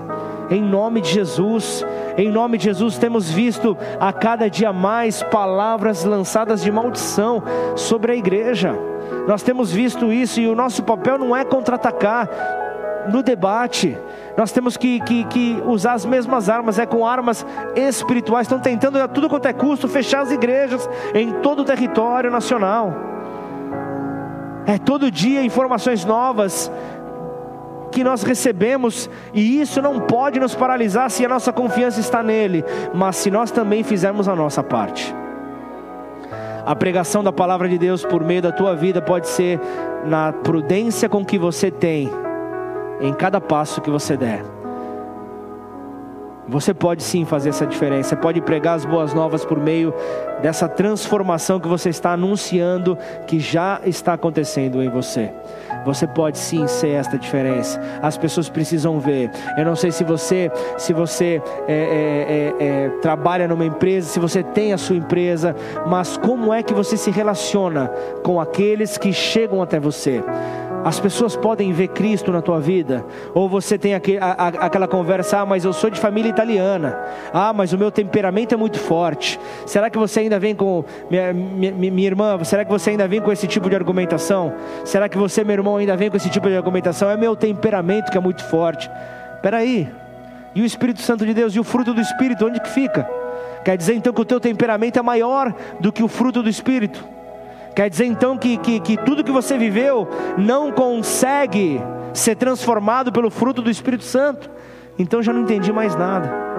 Em nome de Jesus, em nome de Jesus, temos visto a cada dia mais palavras lançadas de maldição sobre a igreja. Nós temos visto isso e o nosso papel não é contra-atacar no debate. Nós temos que, que, que, usar as mesmas armas, é com armas espirituais. Estão tentando a tudo quanto é custo fechar as igrejas em todo o território nacional. É todo dia informações novas que nós recebemos, e isso não pode nos paralisar se a nossa confiança está nele, mas se nós também fizermos a nossa parte. A pregação da palavra de Deus por meio da tua vida pode ser na prudência com que você tem, em cada passo que você der. Você pode sim fazer essa diferença, pode pregar as boas novas por meio dessa transformação que você está anunciando, que já está acontecendo em você. Você pode sim ser esta diferença. As pessoas precisam ver. Eu não sei se você, se você é, é, é, é trabalha numa empresa, se você tem a sua empresa, mas como é que você se relaciona com aqueles que chegam até você? As pessoas podem ver Cristo na tua vida, ou você tem aquele, a, a, aquela conversa: ah, mas eu sou de família italiana, ah, mas o meu temperamento é muito forte. Será que você ainda vem com, minha, minha, minha irmã, será que você ainda vem com esse tipo de argumentação? Será que você, meu irmão, ainda vem com esse tipo de argumentação? É meu temperamento que é muito forte. Peraí, e o Espírito Santo de Deus, e o fruto do Espírito, onde que fica? Quer dizer então que o teu temperamento é maior do que o fruto do Espírito? Quer dizer então que, que, que tudo que você viveu não consegue ser transformado pelo fruto do Espírito Santo? Então já não entendi mais nada.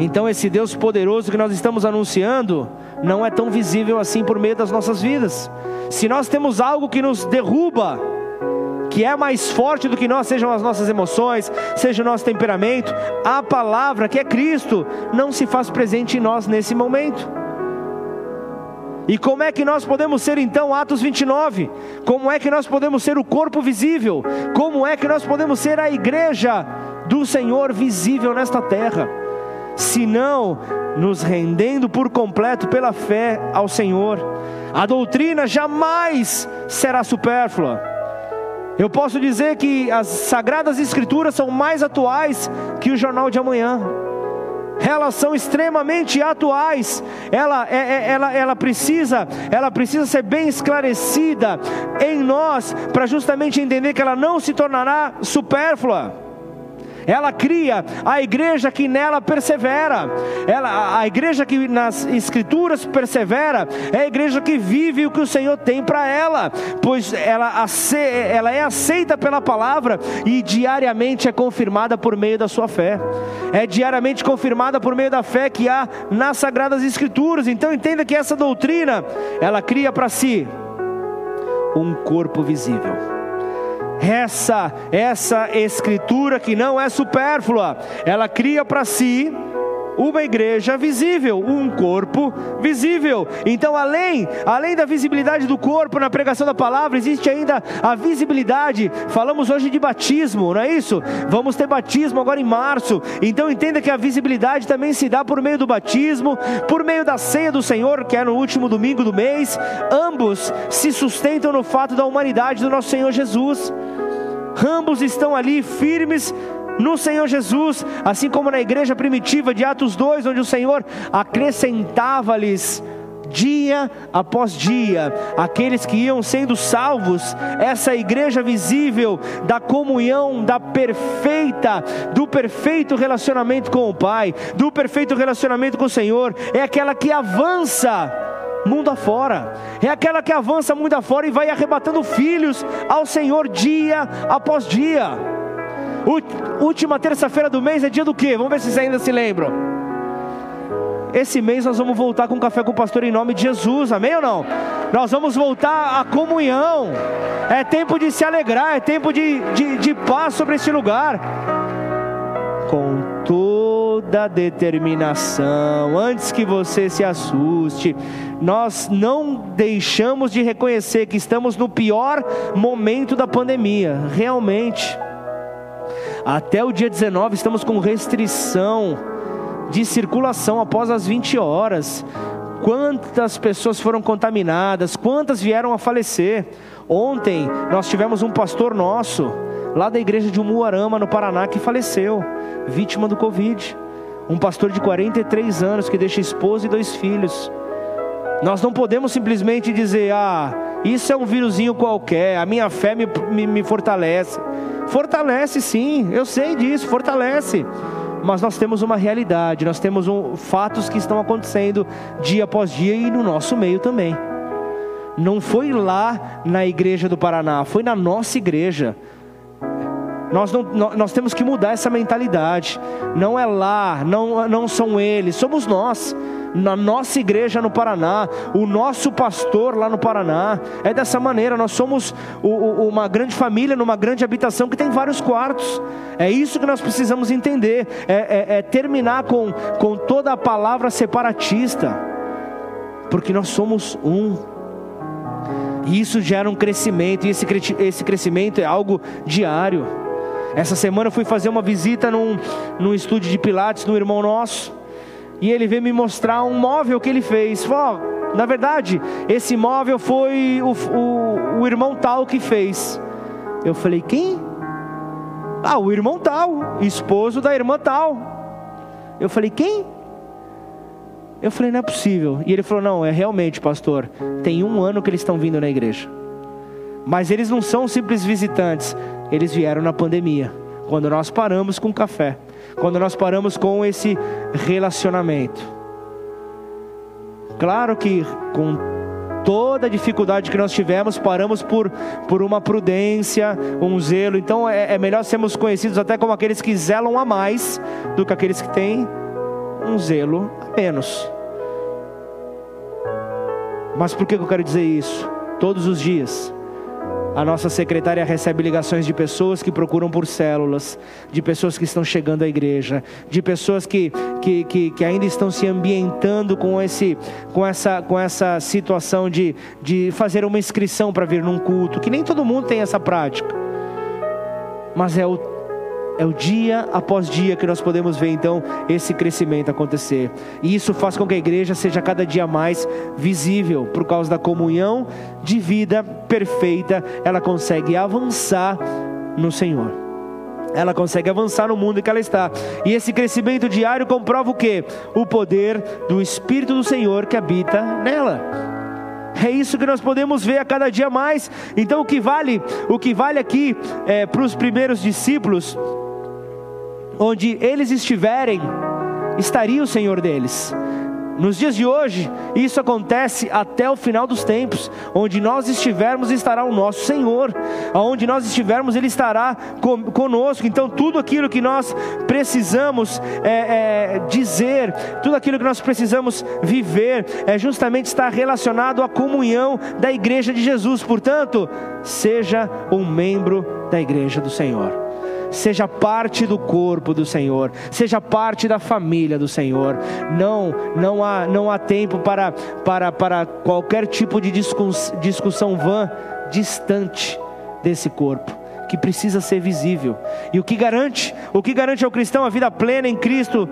Então esse Deus poderoso que nós estamos anunciando não é tão visível assim por meio das nossas vidas. Se nós temos algo que nos derruba, que é mais forte do que nós, sejam as nossas emoções, seja o nosso temperamento, a palavra que é Cristo não se faz presente em nós nesse momento. E como é que nós podemos ser então, Atos 29? Como é que nós podemos ser o corpo visível? Como é que nós podemos ser a igreja do Senhor visível nesta terra? Se não nos rendendo por completo pela fé ao Senhor. A doutrina jamais será supérflua. Eu posso dizer que as sagradas escrituras são mais atuais que o jornal de amanhã elas são extremamente atuais. Ela, é, é, ela, ela, precisa, ela precisa ser bem esclarecida em nós para justamente entender que ela não se tornará supérflua. Ela cria a igreja que nela persevera. Ela, a igreja que nas escrituras persevera é a igreja que vive o que o Senhor tem para ela, pois ela, ela é aceita pela palavra e diariamente é confirmada por meio da sua fé. É diariamente confirmada por meio da fé que há nas sagradas escrituras. Então entenda que essa doutrina, ela cria para si um corpo visível essa essa escritura que não é supérflua, ela cria para si uma igreja visível, um corpo visível. Então, além, além da visibilidade do corpo na pregação da palavra, existe ainda a visibilidade. Falamos hoje de batismo, não é isso? Vamos ter batismo agora em março. Então, entenda que a visibilidade também se dá por meio do batismo, por meio da ceia do Senhor, que é no último domingo do mês. Ambos se sustentam no fato da humanidade do nosso Senhor Jesus. Ambos estão ali firmes no Senhor Jesus, assim como na igreja primitiva de Atos 2, onde o Senhor acrescentava-lhes dia após dia, aqueles que iam sendo salvos, essa igreja visível da comunhão, da perfeita, do perfeito relacionamento com o Pai, do perfeito relacionamento com o Senhor, é aquela que avança mundo afora. É aquela que avança mundo afora e vai arrebatando filhos ao Senhor dia após dia. Última terça-feira do mês é dia do quê? Vamos ver se vocês ainda se lembram. Esse mês nós vamos voltar com café com o pastor em nome de Jesus, amém ou não? Nós vamos voltar à comunhão. É tempo de se alegrar, é tempo de, de, de paz sobre esse lugar. Com toda determinação, antes que você se assuste, nós não deixamos de reconhecer que estamos no pior momento da pandemia, realmente. Até o dia 19 estamos com restrição de circulação após as 20 horas. Quantas pessoas foram contaminadas, quantas vieram a falecer. Ontem nós tivemos um pastor nosso, lá da igreja de Umuarama, no Paraná, que faleceu, vítima do Covid. Um pastor de 43 anos que deixa esposa e dois filhos. Nós não podemos simplesmente dizer, ah, isso é um vírusinho qualquer, a minha fé me, me, me fortalece. Fortalece sim, eu sei disso, fortalece. Mas nós temos uma realidade, nós temos um, fatos que estão acontecendo dia após dia e no nosso meio também. Não foi lá na igreja do Paraná, foi na nossa igreja. Nós, não, nós temos que mudar essa mentalidade. Não é lá, não, não são eles, somos nós na nossa igreja no Paraná, o nosso pastor lá no Paraná. É dessa maneira, nós somos uma grande família numa grande habitação que tem vários quartos. É isso que nós precisamos entender, é, é, é terminar com, com toda a palavra separatista, porque nós somos um. E isso gera um crescimento, e esse, esse crescimento é algo diário. Essa semana eu fui fazer uma visita num, num estúdio de Pilates no irmão nosso e ele veio me mostrar um móvel que ele fez. Falou, oh, na verdade, esse móvel foi o, o, o irmão tal que fez. Eu falei, quem? Ah, o irmão tal, esposo da irmã tal. Eu falei, quem? Eu falei, não é possível. E ele falou, não, é realmente, pastor. Tem um ano que eles estão vindo na igreja. Mas eles não são simples visitantes. Eles vieram na pandemia, quando nós paramos com café quando nós paramos com esse relacionamento. Claro que com toda a dificuldade que nós tivemos, paramos por, por uma prudência, um zelo. Então é, é melhor sermos conhecidos até como aqueles que zelam a mais do que aqueles que têm um zelo a menos. Mas por que eu quero dizer isso? Todos os dias A nossa secretária recebe ligações de pessoas que procuram por células, de pessoas que estão chegando à igreja, de pessoas que, que, que, que ainda estão se ambientando com, esse, com, essa, com essa situação de, de fazer uma inscrição para vir num culto, que nem todo mundo tem essa prática. Mas é o é o dia após dia que nós podemos ver então esse crescimento acontecer. E isso faz com que a igreja seja cada dia mais visível, por causa da comunhão de vida perfeita, ela consegue avançar no Senhor. Ela consegue avançar no mundo em que ela está. E esse crescimento diário comprova o que? O poder do Espírito do Senhor que habita nela. É isso que nós podemos ver a cada dia mais. Então o que vale, o que vale aqui é, para os primeiros discípulos onde eles estiverem, estaria o Senhor deles. Nos dias de hoje, isso acontece até o final dos tempos. Onde nós estivermos, estará o nosso Senhor. Aonde nós estivermos, Ele estará conosco. Então, tudo aquilo que nós precisamos é, é, dizer, tudo aquilo que nós precisamos viver, é justamente estar relacionado à comunhão da igreja de Jesus. Portanto, seja um membro da igreja do Senhor seja parte do corpo do Senhor, seja parte da família do Senhor. Não, não há, não há tempo para, para, para qualquer tipo de discussão vã distante desse corpo que precisa ser visível. E o que garante? O que garante ao cristão a vida plena em Cristo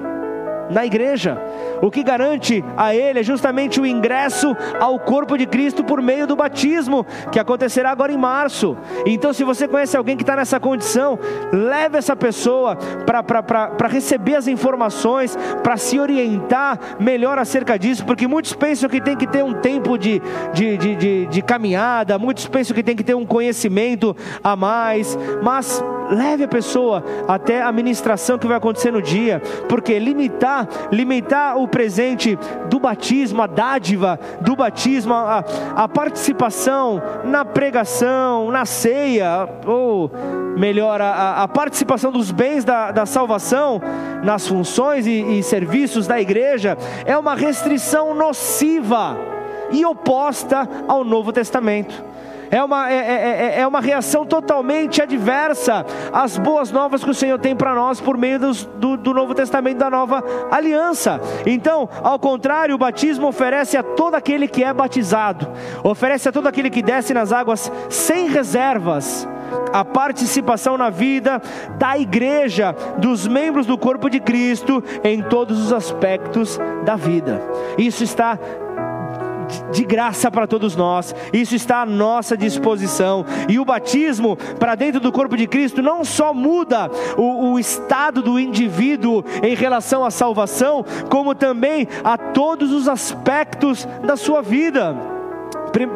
na igreja. O que garante a ele é justamente o ingresso ao corpo de Cristo por meio do batismo, que acontecerá agora em março. Então, se você conhece alguém que está nessa condição, leve essa pessoa para receber as informações, para se orientar melhor acerca disso, porque muitos pensam que tem que ter um tempo de, de, de, de, de caminhada, muitos pensam que tem que ter um conhecimento a mais, mas leve a pessoa até a ministração que vai acontecer no dia, porque limitar, limitar o presente do batismo, a dádiva do batismo, a, a participação na pregação, na ceia, ou melhor, a, a participação dos bens da, da salvação nas funções e, e serviços da igreja, é uma restrição nociva e oposta ao Novo Testamento é uma, é, é, é, é uma reação totalmente adversa às boas novas que o Senhor tem para nós por meio dos, do, do Novo Testamento, da nova aliança. Então, ao contrário, o batismo oferece a todo aquele que é batizado, oferece a todo aquele que desce nas águas sem reservas a participação na vida da igreja, dos membros do corpo de Cristo em todos os aspectos da vida. Isso está de graça para todos nós, isso está à nossa disposição. E o batismo para dentro do corpo de Cristo não só muda o, o estado do indivíduo em relação à salvação, como também a todos os aspectos da sua vida.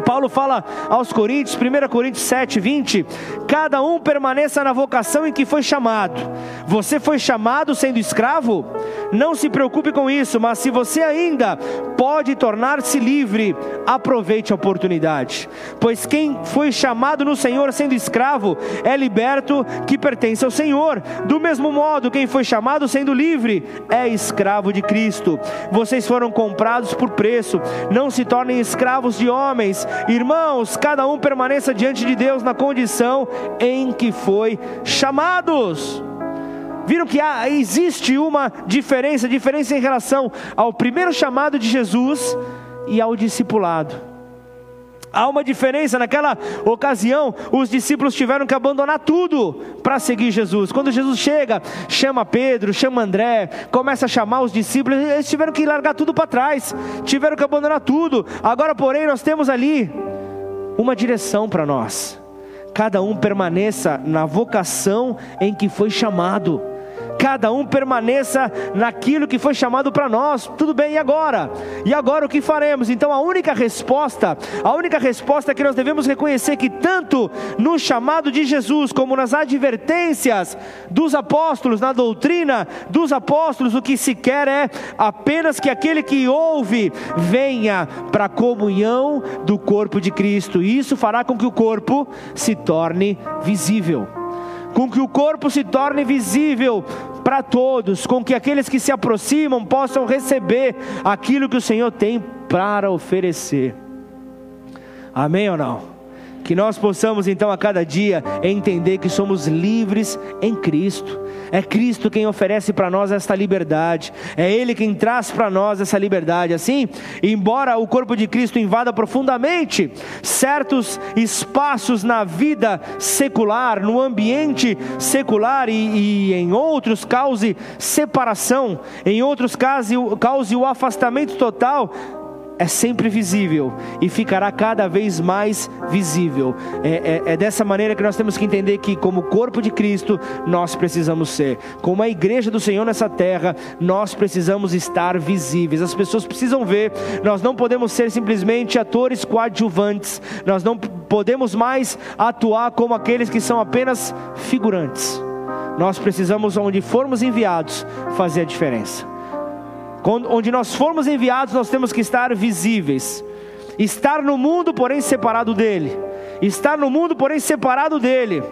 Paulo fala aos Coríntios, 1 Coríntios 7, 20: cada um permaneça na vocação em que foi chamado. Você foi chamado sendo escravo? Não se preocupe com isso, mas se você ainda pode tornar-se livre, aproveite a oportunidade. Pois quem foi chamado no Senhor sendo escravo é liberto que pertence ao Senhor. Do mesmo modo, quem foi chamado sendo livre é escravo de Cristo. Vocês foram comprados por preço, não se tornem escravos de homens Irmãos, cada um permaneça diante de Deus na condição em que foi chamados. Viram que há, existe uma diferença, diferença em relação ao primeiro chamado de Jesus e ao discipulado. Há uma diferença, naquela ocasião, os discípulos tiveram que abandonar tudo para seguir Jesus. Quando Jesus chega, chama Pedro, chama André, começa a chamar os discípulos, eles tiveram que largar tudo para trás, tiveram que abandonar tudo. Agora, porém, nós temos ali uma direção para nós. Cada um permaneça na vocação em que foi chamado cada um permaneça naquilo que foi chamado para nós. Tudo bem, e agora? E agora o que faremos? Então a única resposta, a única resposta é que nós devemos reconhecer que tanto no chamado de Jesus como nas advertências dos apóstolos, na doutrina dos apóstolos, o que se quer é apenas que aquele que ouve venha para a comunhão do corpo de Cristo. E isso fará com que o corpo se torne visível com que o corpo se torne visível para todos, com que aqueles que se aproximam possam receber aquilo que o Senhor tem para oferecer. Amém ou não? Que nós possamos então a cada dia entender que somos livres em Cristo. É Cristo quem oferece para nós esta liberdade. É Ele quem traz para nós essa liberdade. Assim, embora o corpo de Cristo invada profundamente certos espaços na vida secular, no ambiente secular e, e em outros cause separação, em outros cause, cause o afastamento total é sempre visível e ficará cada vez mais visível. É, é, é, dessa maneira que nós temos que entender que, como corpo de Cristo, nós precisamos ser. Como a igreja do Senhor nessa terra, nós precisamos estar visíveis. As pessoas precisam ver. Nós não podemos ser simplesmente atores coadjuvantes. Nós não podemos mais atuar como aqueles que são apenas figurantes. Nós precisamos, onde formos enviados, fazer a diferença. Onde nós formos enviados, nós temos que estar visíveis. Estar no mundo, porém separado dele. Estar no mundo, porém separado dele.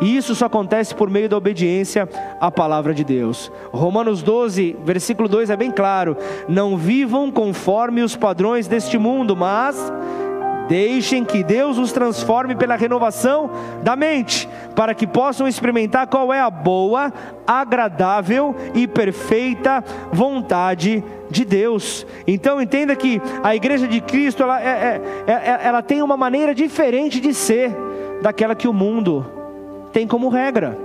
E isso só acontece por meio da obediência à palavra de Deus. Romanos 12, versículo 2 é bem claro: Não vivam conforme os padrões deste mundo, mas Deixem que Deus os transforme pela renovação da mente, para que possam experimentar qual é a boa, agradável e perfeita vontade de Deus. Então entenda que a igreja de Cristo ela, é, é, é, é ela tem uma maneira diferente de ser daquela que o mundo tem como regra.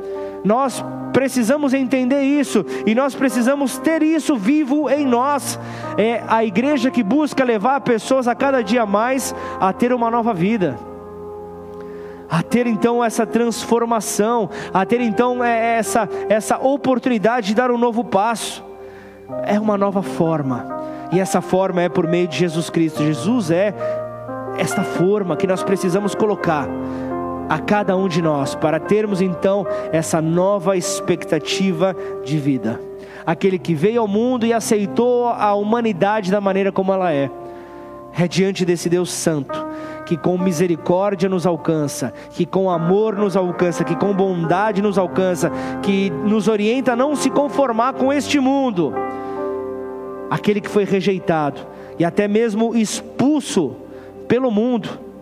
Nós precisamos entender isso e nós precisamos ter isso vivo em nós. É a igreja que busca levar pessoas a cada dia mais a ter uma nova vida. A ter então essa transformação, a ter então é, essa, essa oportunidade de dar um novo passo, é uma nova forma, e essa forma é por meio de Jesus Cristo. Jesus é esta forma que nós precisamos colocar a cada um de nós, para termos então essa nova expectativa de vida. Aquele que veio ao mundo e aceitou a humanidade da maneira como ela é, é diante desse Deus Santo, que com misericórdia nos alcança, que com amor nos alcança, que com bondade nos alcança, que nos orienta a não se conformar com este mundo. Aquele que foi rejeitado e até mesmo expulso pelo mundo,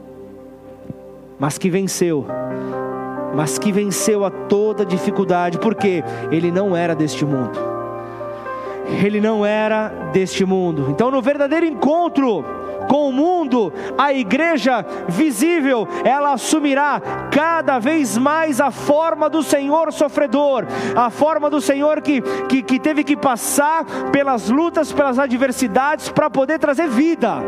mas que venceu, mas que venceu a toda dificuldade, porque ele não era deste mundo. Ele não era deste mundo. Então, no verdadeiro encontro com o mundo, a igreja visível, ela assumirá cada vez mais a forma do Senhor sofredor, a forma do Senhor que, que, que teve que passar pelas lutas, pelas adversidades para poder trazer vida.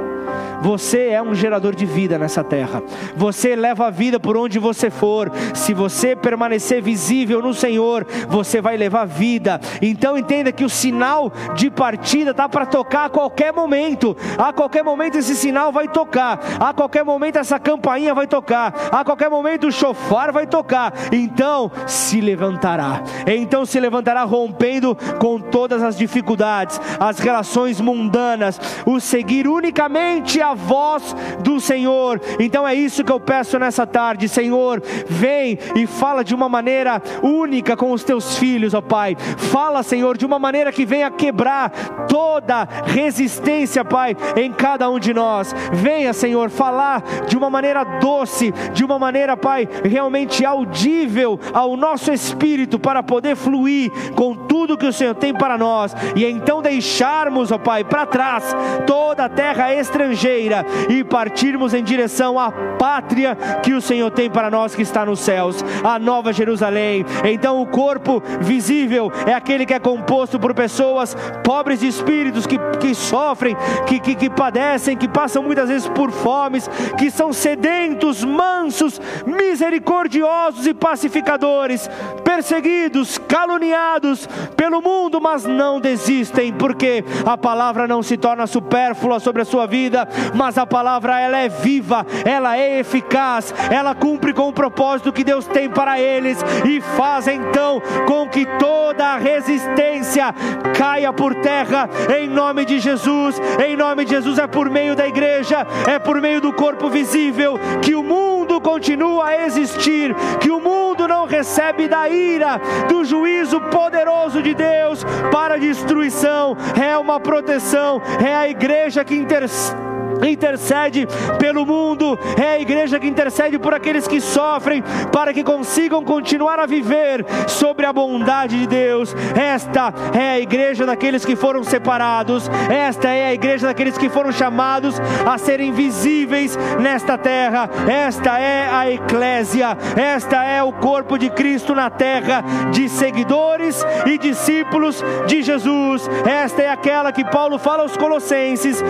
Você é um gerador de vida nessa terra. Você leva a vida por onde você for. Se você permanecer visível no Senhor, você vai levar vida. Então entenda que o sinal de partida está para tocar a qualquer momento. A qualquer momento esse sinal vai tocar. A qualquer momento essa campainha vai tocar. A qualquer momento o chofar vai tocar. Então se levantará. Então se levantará rompendo com todas as dificuldades, as relações mundanas, o seguir unicamente a voz do Senhor. Então é isso que eu peço nessa tarde, Senhor, vem e fala de uma maneira única com os teus filhos, ó Pai. Fala, Senhor, de uma maneira que venha quebrar toda resistência, Pai, em cada um de nós. Venha, Senhor, falar de uma maneira doce, de uma maneira, Pai, realmente audível ao nosso espírito para poder fluir com tudo que o Senhor tem para nós e então deixarmos, ó Pai, para trás toda a terra estrangeira e partirmos em direção à pátria que o Senhor tem para nós que está nos céus, a Nova Jerusalém. Então, o corpo visível é aquele que é composto por pessoas pobres de espíritos que, que sofrem, que, que, que padecem, que passam muitas vezes por fomes, que são sedentos, mansos, misericordiosos e pacificadores, perseguidos, caluniados pelo mundo, mas não desistem, porque a palavra não se torna supérflua sobre a sua vida, mas a palavra ela é viva, ela é eficaz, ela cumpre com o propósito que Deus tem para eles e faz então com que toda a resistência caia por terra em nome de Jesus. Em nome de Jesus é por meio da igreja, é por meio do corpo visível que o mundo continua a existir, que o mundo não recebe da ira do juízo poderoso de Deus para destruição. É uma proteção, é a igreja que intercede intercede pelo mundo, é a igreja que intercede por aqueles que sofrem, para que consigam continuar a viver sobre a bondade de Deus. Esta é a igreja daqueles que foram separados, esta é a igreja daqueles que foram chamados a serem visíveis nesta terra. Esta é a eclésia, esta é o corpo de Cristo na terra, de seguidores e discípulos de Jesus. Esta é aquela que Paulo fala aos Colossenses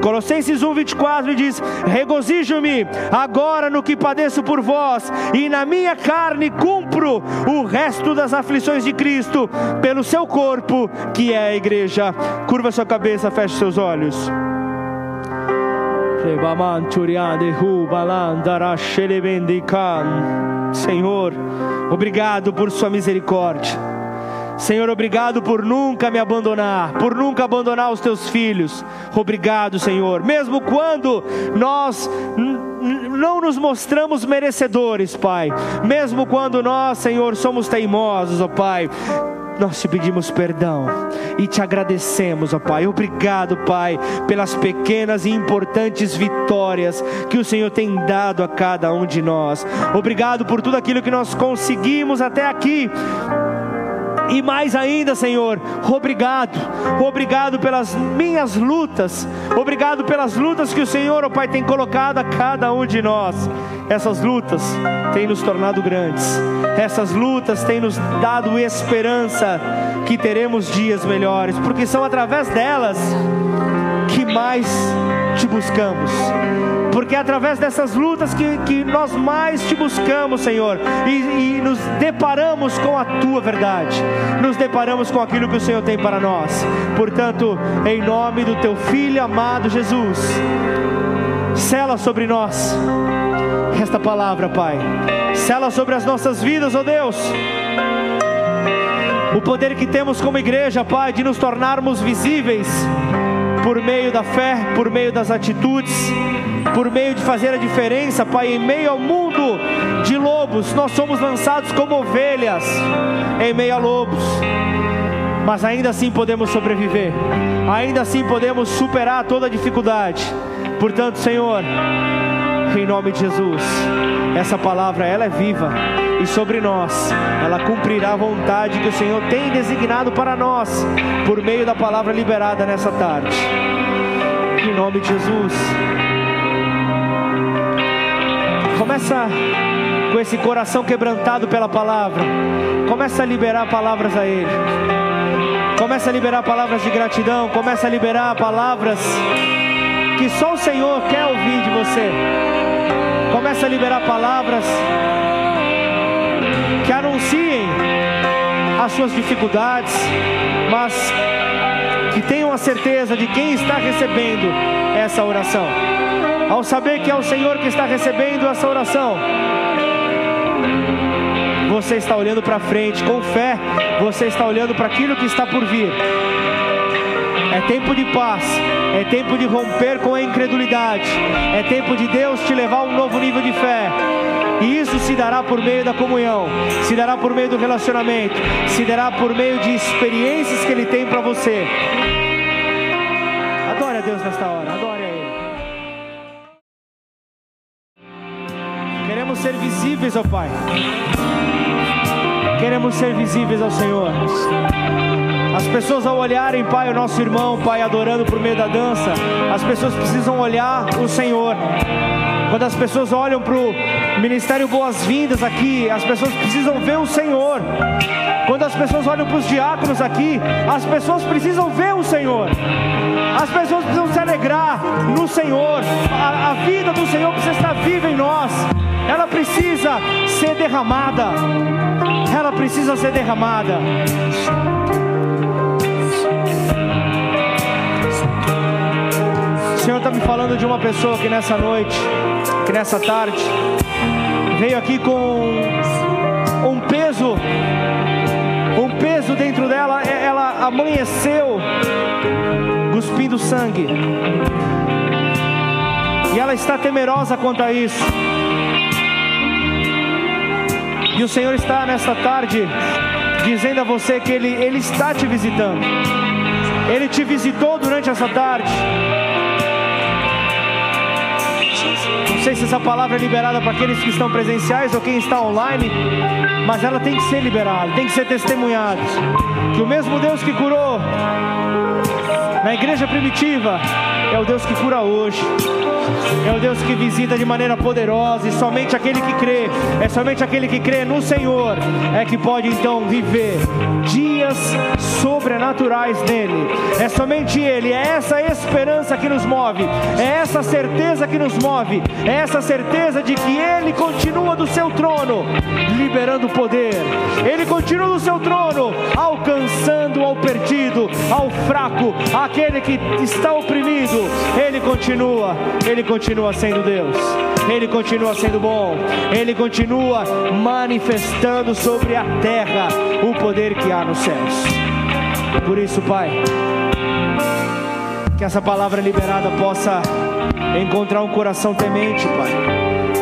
Colossenses 1:24 diz: Regozijo-me agora no que padeço por vós, e na minha carne cumpro o resto das aflições de Cristo, pelo seu corpo, que é a igreja. Curva sua cabeça, feche seus olhos. Senhor, obrigado por sua misericórdia. Senhor, obrigado por nunca me abandonar, por nunca abandonar os teus filhos. Obrigado, Senhor. Mesmo quando nós não nos mostramos merecedores, Pai. Mesmo quando nós, Senhor, somos teimosos, ó Pai nós te pedimos perdão e te agradecemos, ó Pai. Obrigado, Pai, pelas pequenas e importantes vitórias que o Senhor tem dado a cada um de nós. Obrigado por tudo aquilo que nós conseguimos até aqui e mais ainda, Senhor, obrigado, obrigado pelas minhas lutas, obrigado pelas lutas que o Senhor, ó oh Pai, tem colocado a cada um de nós. Essas lutas têm nos tornado grandes, essas lutas têm nos dado esperança que teremos dias melhores, porque são através delas que mais te buscamos porque é através dessas lutas que, que nós mais te buscamos, Senhor, e, e nos deparamos com a tua verdade, nos deparamos com aquilo que o Senhor tem para nós. Portanto, em nome do teu Filho amado Jesus, sela sobre nós esta palavra, Pai, sela sobre as nossas vidas, ó oh Deus. O poder que temos como igreja, Pai, de nos tornarmos visíveis por meio da fé, por meio das atitudes, por meio de fazer a diferença, Pai, em meio ao mundo de lobos, nós somos lançados como ovelhas em meio a lobos, mas ainda assim podemos sobreviver, ainda assim podemos superar toda dificuldade. Portanto, Senhor, em nome de Jesus, essa palavra ela é viva e sobre nós ela cumprirá a vontade que o Senhor tem designado para nós por meio da palavra liberada nessa tarde. Em nome de Jesus. Começa com esse coração quebrantado pela palavra. Começa a liberar palavras a Ele. Começa a liberar palavras de gratidão. Começa a liberar palavras que só o Senhor quer ouvir de você. Começa a liberar palavras que anunciem as suas dificuldades, mas certeza de quem está recebendo essa oração ao saber que é o Senhor que está recebendo essa oração, você está olhando para frente com fé, você está olhando para aquilo que está por vir. É tempo de paz, é tempo de romper com a incredulidade, é tempo de Deus te levar a um novo nível de fé. E isso se dará por meio da comunhão, se dará por meio do relacionamento, se dará por meio de experiências que Ele tem para você. Deus nesta hora, adore a Ele. Queremos ser visíveis ao Pai. Queremos ser visíveis ao Senhor. As pessoas ao olharem, Pai, o nosso irmão, Pai, adorando por meio da dança, as pessoas precisam olhar o Senhor. Quando as pessoas olham para o Ministério Boas-Vindas aqui, as pessoas precisam ver o Senhor. Quando as pessoas olham para os diáconos aqui, as pessoas precisam ver o Senhor. As pessoas precisam se alegrar no Senhor. A, a vida do Senhor precisa estar viva em nós ela precisa ser derramada. Ela precisa ser derramada. O Senhor está me falando de uma pessoa que nessa noite, que nessa tarde, veio aqui com um peso, um peso dentro dela. Ela amanheceu cuspindo sangue. E ela está temerosa quanto a isso. E o Senhor está nessa tarde dizendo a você que Ele, Ele está te visitando. Ele te visitou durante essa tarde. Não sei se essa palavra é liberada para aqueles que estão presenciais ou quem está online, mas ela tem que ser liberada, tem que ser testemunhada. Que o mesmo Deus que curou na igreja primitiva é o Deus que cura hoje. É o Deus que visita de maneira poderosa e somente aquele que crê, é somente aquele que crê no Senhor é que pode então viver dias sobrenaturais nele. É somente ele, é essa esperança que nos move, é essa certeza que nos move, é essa certeza de que ele continua do seu trono, liberando poder. Ele continua do seu trono, alcançando ao perdido, ao fraco, aquele que está oprimido. Ele continua, ele continua sendo Deus, Ele continua sendo bom, Ele continua manifestando sobre a terra o poder que há nos céus. Por isso, Pai, que essa palavra liberada possa encontrar um coração temente, Pai,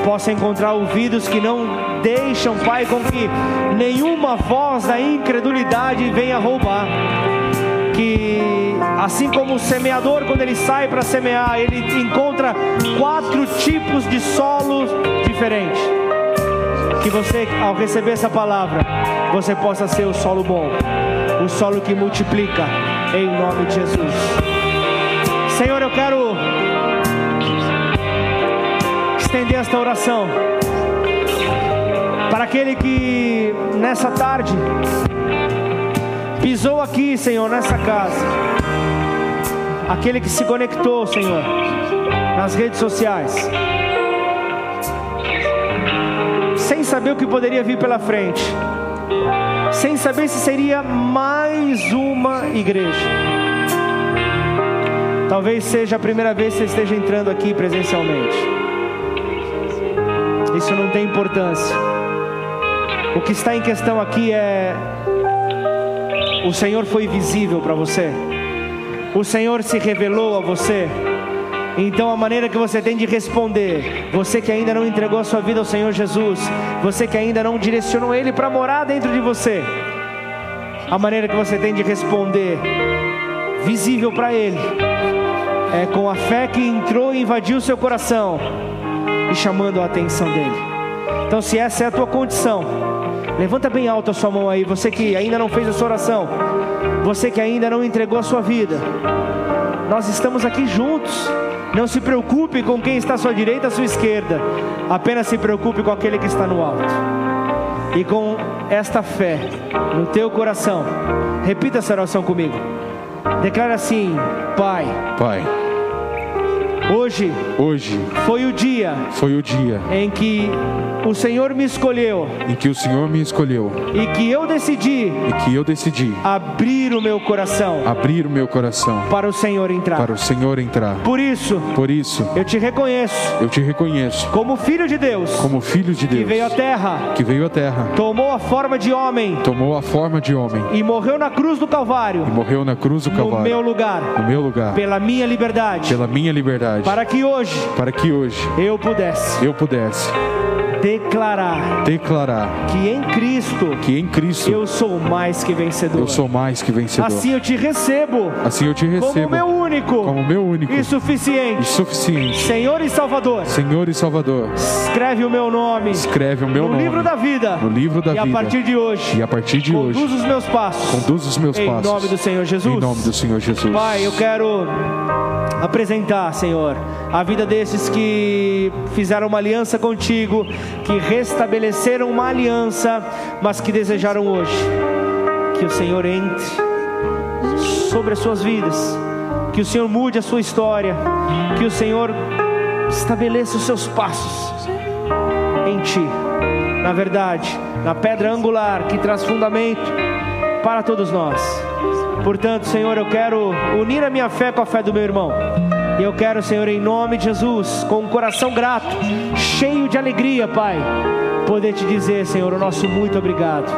possa encontrar ouvidos que não deixam, Pai, com que nenhuma voz da incredulidade venha roubar que assim como o semeador quando ele sai para semear, ele encontra quatro tipos de solos diferentes. Que você, ao receber essa palavra, você possa ser o solo bom, o solo que multiplica, em nome de Jesus. Senhor, eu quero estender esta oração para aquele que nessa tarde pisou aqui, Senhor, nessa casa, aquele que se conectou, Senhor, nas redes sociais, sem saber o que poderia vir pela frente, sem saber se seria mais uma igreja. Talvez seja a primeira vez que você esteja entrando aqui presencialmente. Isso não tem importância. O que está em questão aqui é o Senhor foi visível para você. O Senhor se revelou a você. Então a maneira que você tem de responder, você que ainda não entregou a sua vida ao Senhor Jesus, você que ainda não direcionou Ele para morar dentro de você, a maneira que você tem de responder, visível para Ele, é com a fé que entrou e invadiu seu coração e chamando a atenção dele. Então, se essa é a tua condição, Levanta bem alto a sua mão aí, você que ainda não fez a sua oração, você que ainda não entregou a sua vida. Nós estamos aqui juntos. Não se preocupe com quem está à sua direita, à sua esquerda. Apenas se preocupe com aquele que está no alto. E com esta fé no teu coração, repita essa oração comigo. Declara assim: Pai. Pai. Hoje, hoje foi o dia, foi o dia em que o Senhor me escolheu. Em que o Senhor me escolheu. E que eu decidi. E que eu decidi. Abrir o meu coração. Abrir o meu coração. Para o Senhor entrar. Para o Senhor entrar. Por isso. Por isso. Eu te reconheço. Eu te reconheço. Como filho de Deus. Como filho de Deus. Que veio à terra. Que veio à terra. Tomou a forma de homem. Tomou a forma de homem. E morreu na cruz do Calvário. E morreu na cruz do Calvário. No meu lugar. No meu lugar. Pela minha liberdade. Pela minha liberdade. Para que hoje. Para que hoje. Eu pudesse. Eu pudesse declarar declarar que em Cristo que em Cristo eu sou mais que vencedor. Eu sou mais que vencedor. Assim eu te recebo. Assim eu te recebo como meu único. Como meu único. E suficiente. E suficiente. Senhor e Salvador. Senhor e Salvador. Escreve o meu nome. Escreve o meu no nome. livro da vida. No livro da e vida. E a partir de hoje. E a partir de conduz hoje. Conduz os meus passos. Conduz os meus em passos. Em nome do Senhor Jesus. Em nome do Senhor Jesus. Pai, eu quero apresentar, Senhor, a vida desses que fizeram uma aliança contigo, que restabeleceram uma aliança, mas que desejaram hoje que o Senhor entre sobre as suas vidas, que o Senhor mude a sua história, que o Senhor estabeleça os seus passos em ti. Na verdade, na pedra angular que traz fundamento para todos nós. Portanto, Senhor, eu quero unir a minha fé com a fé do meu irmão. E eu quero, Senhor, em nome de Jesus, com um coração grato, cheio de alegria, Pai, poder te dizer, Senhor, o nosso muito obrigado.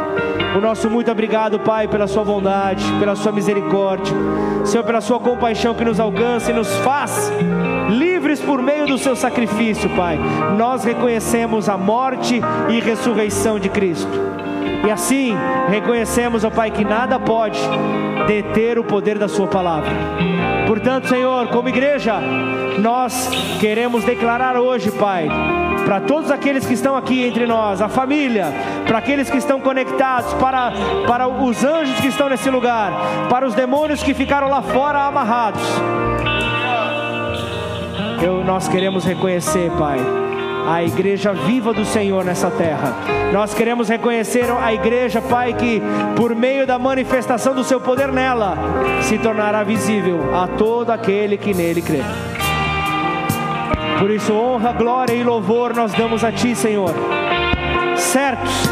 O nosso muito obrigado, Pai, pela Sua bondade, pela Sua misericórdia, Senhor, pela Sua compaixão que nos alcança e nos faz livres por meio do Seu sacrifício, Pai. Nós reconhecemos a morte e ressurreição de Cristo. E assim reconhecemos, ó Pai, que nada pode deter o poder da Sua palavra Portanto, Senhor, como igreja, nós queremos declarar hoje, Pai, para todos aqueles que estão aqui entre nós, a família, para aqueles que estão conectados, para, para os anjos que estão nesse lugar, para os demônios que ficaram lá fora amarrados. Eu, nós queremos reconhecer, Pai, a igreja viva do Senhor nessa terra. Nós queremos reconhecer a igreja, Pai, que por meio da manifestação do seu poder nela se tornará visível a todo aquele que nele crê. Por isso, honra, glória e louvor nós damos a Ti, Senhor. Certos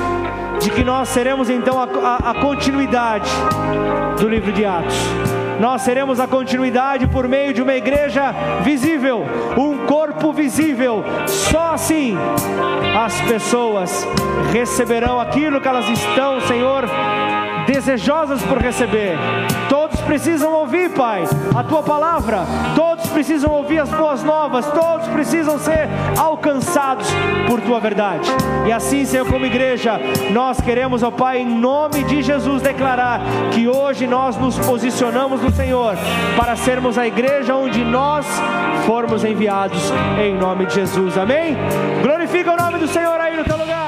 de que nós seremos então a, a, a continuidade do livro de Atos nós seremos a continuidade por meio de uma igreja visível, um corpo visível. Só assim as pessoas receberão aquilo que elas estão, Senhor, desejosas por receber. Todos precisam ouvir, Pai, a tua palavra. Todos precisam ouvir as boas novas. Todos precisam ser alcançados por tua verdade. E assim, Senhor, como igreja, nós queremos, ó Pai, em nome de Jesus, declarar que hoje nós nos posicionamos no Senhor para sermos a igreja onde nós formos enviados em nome de Jesus. Amém? Glorifica o nome do Senhor aí no teu lugar.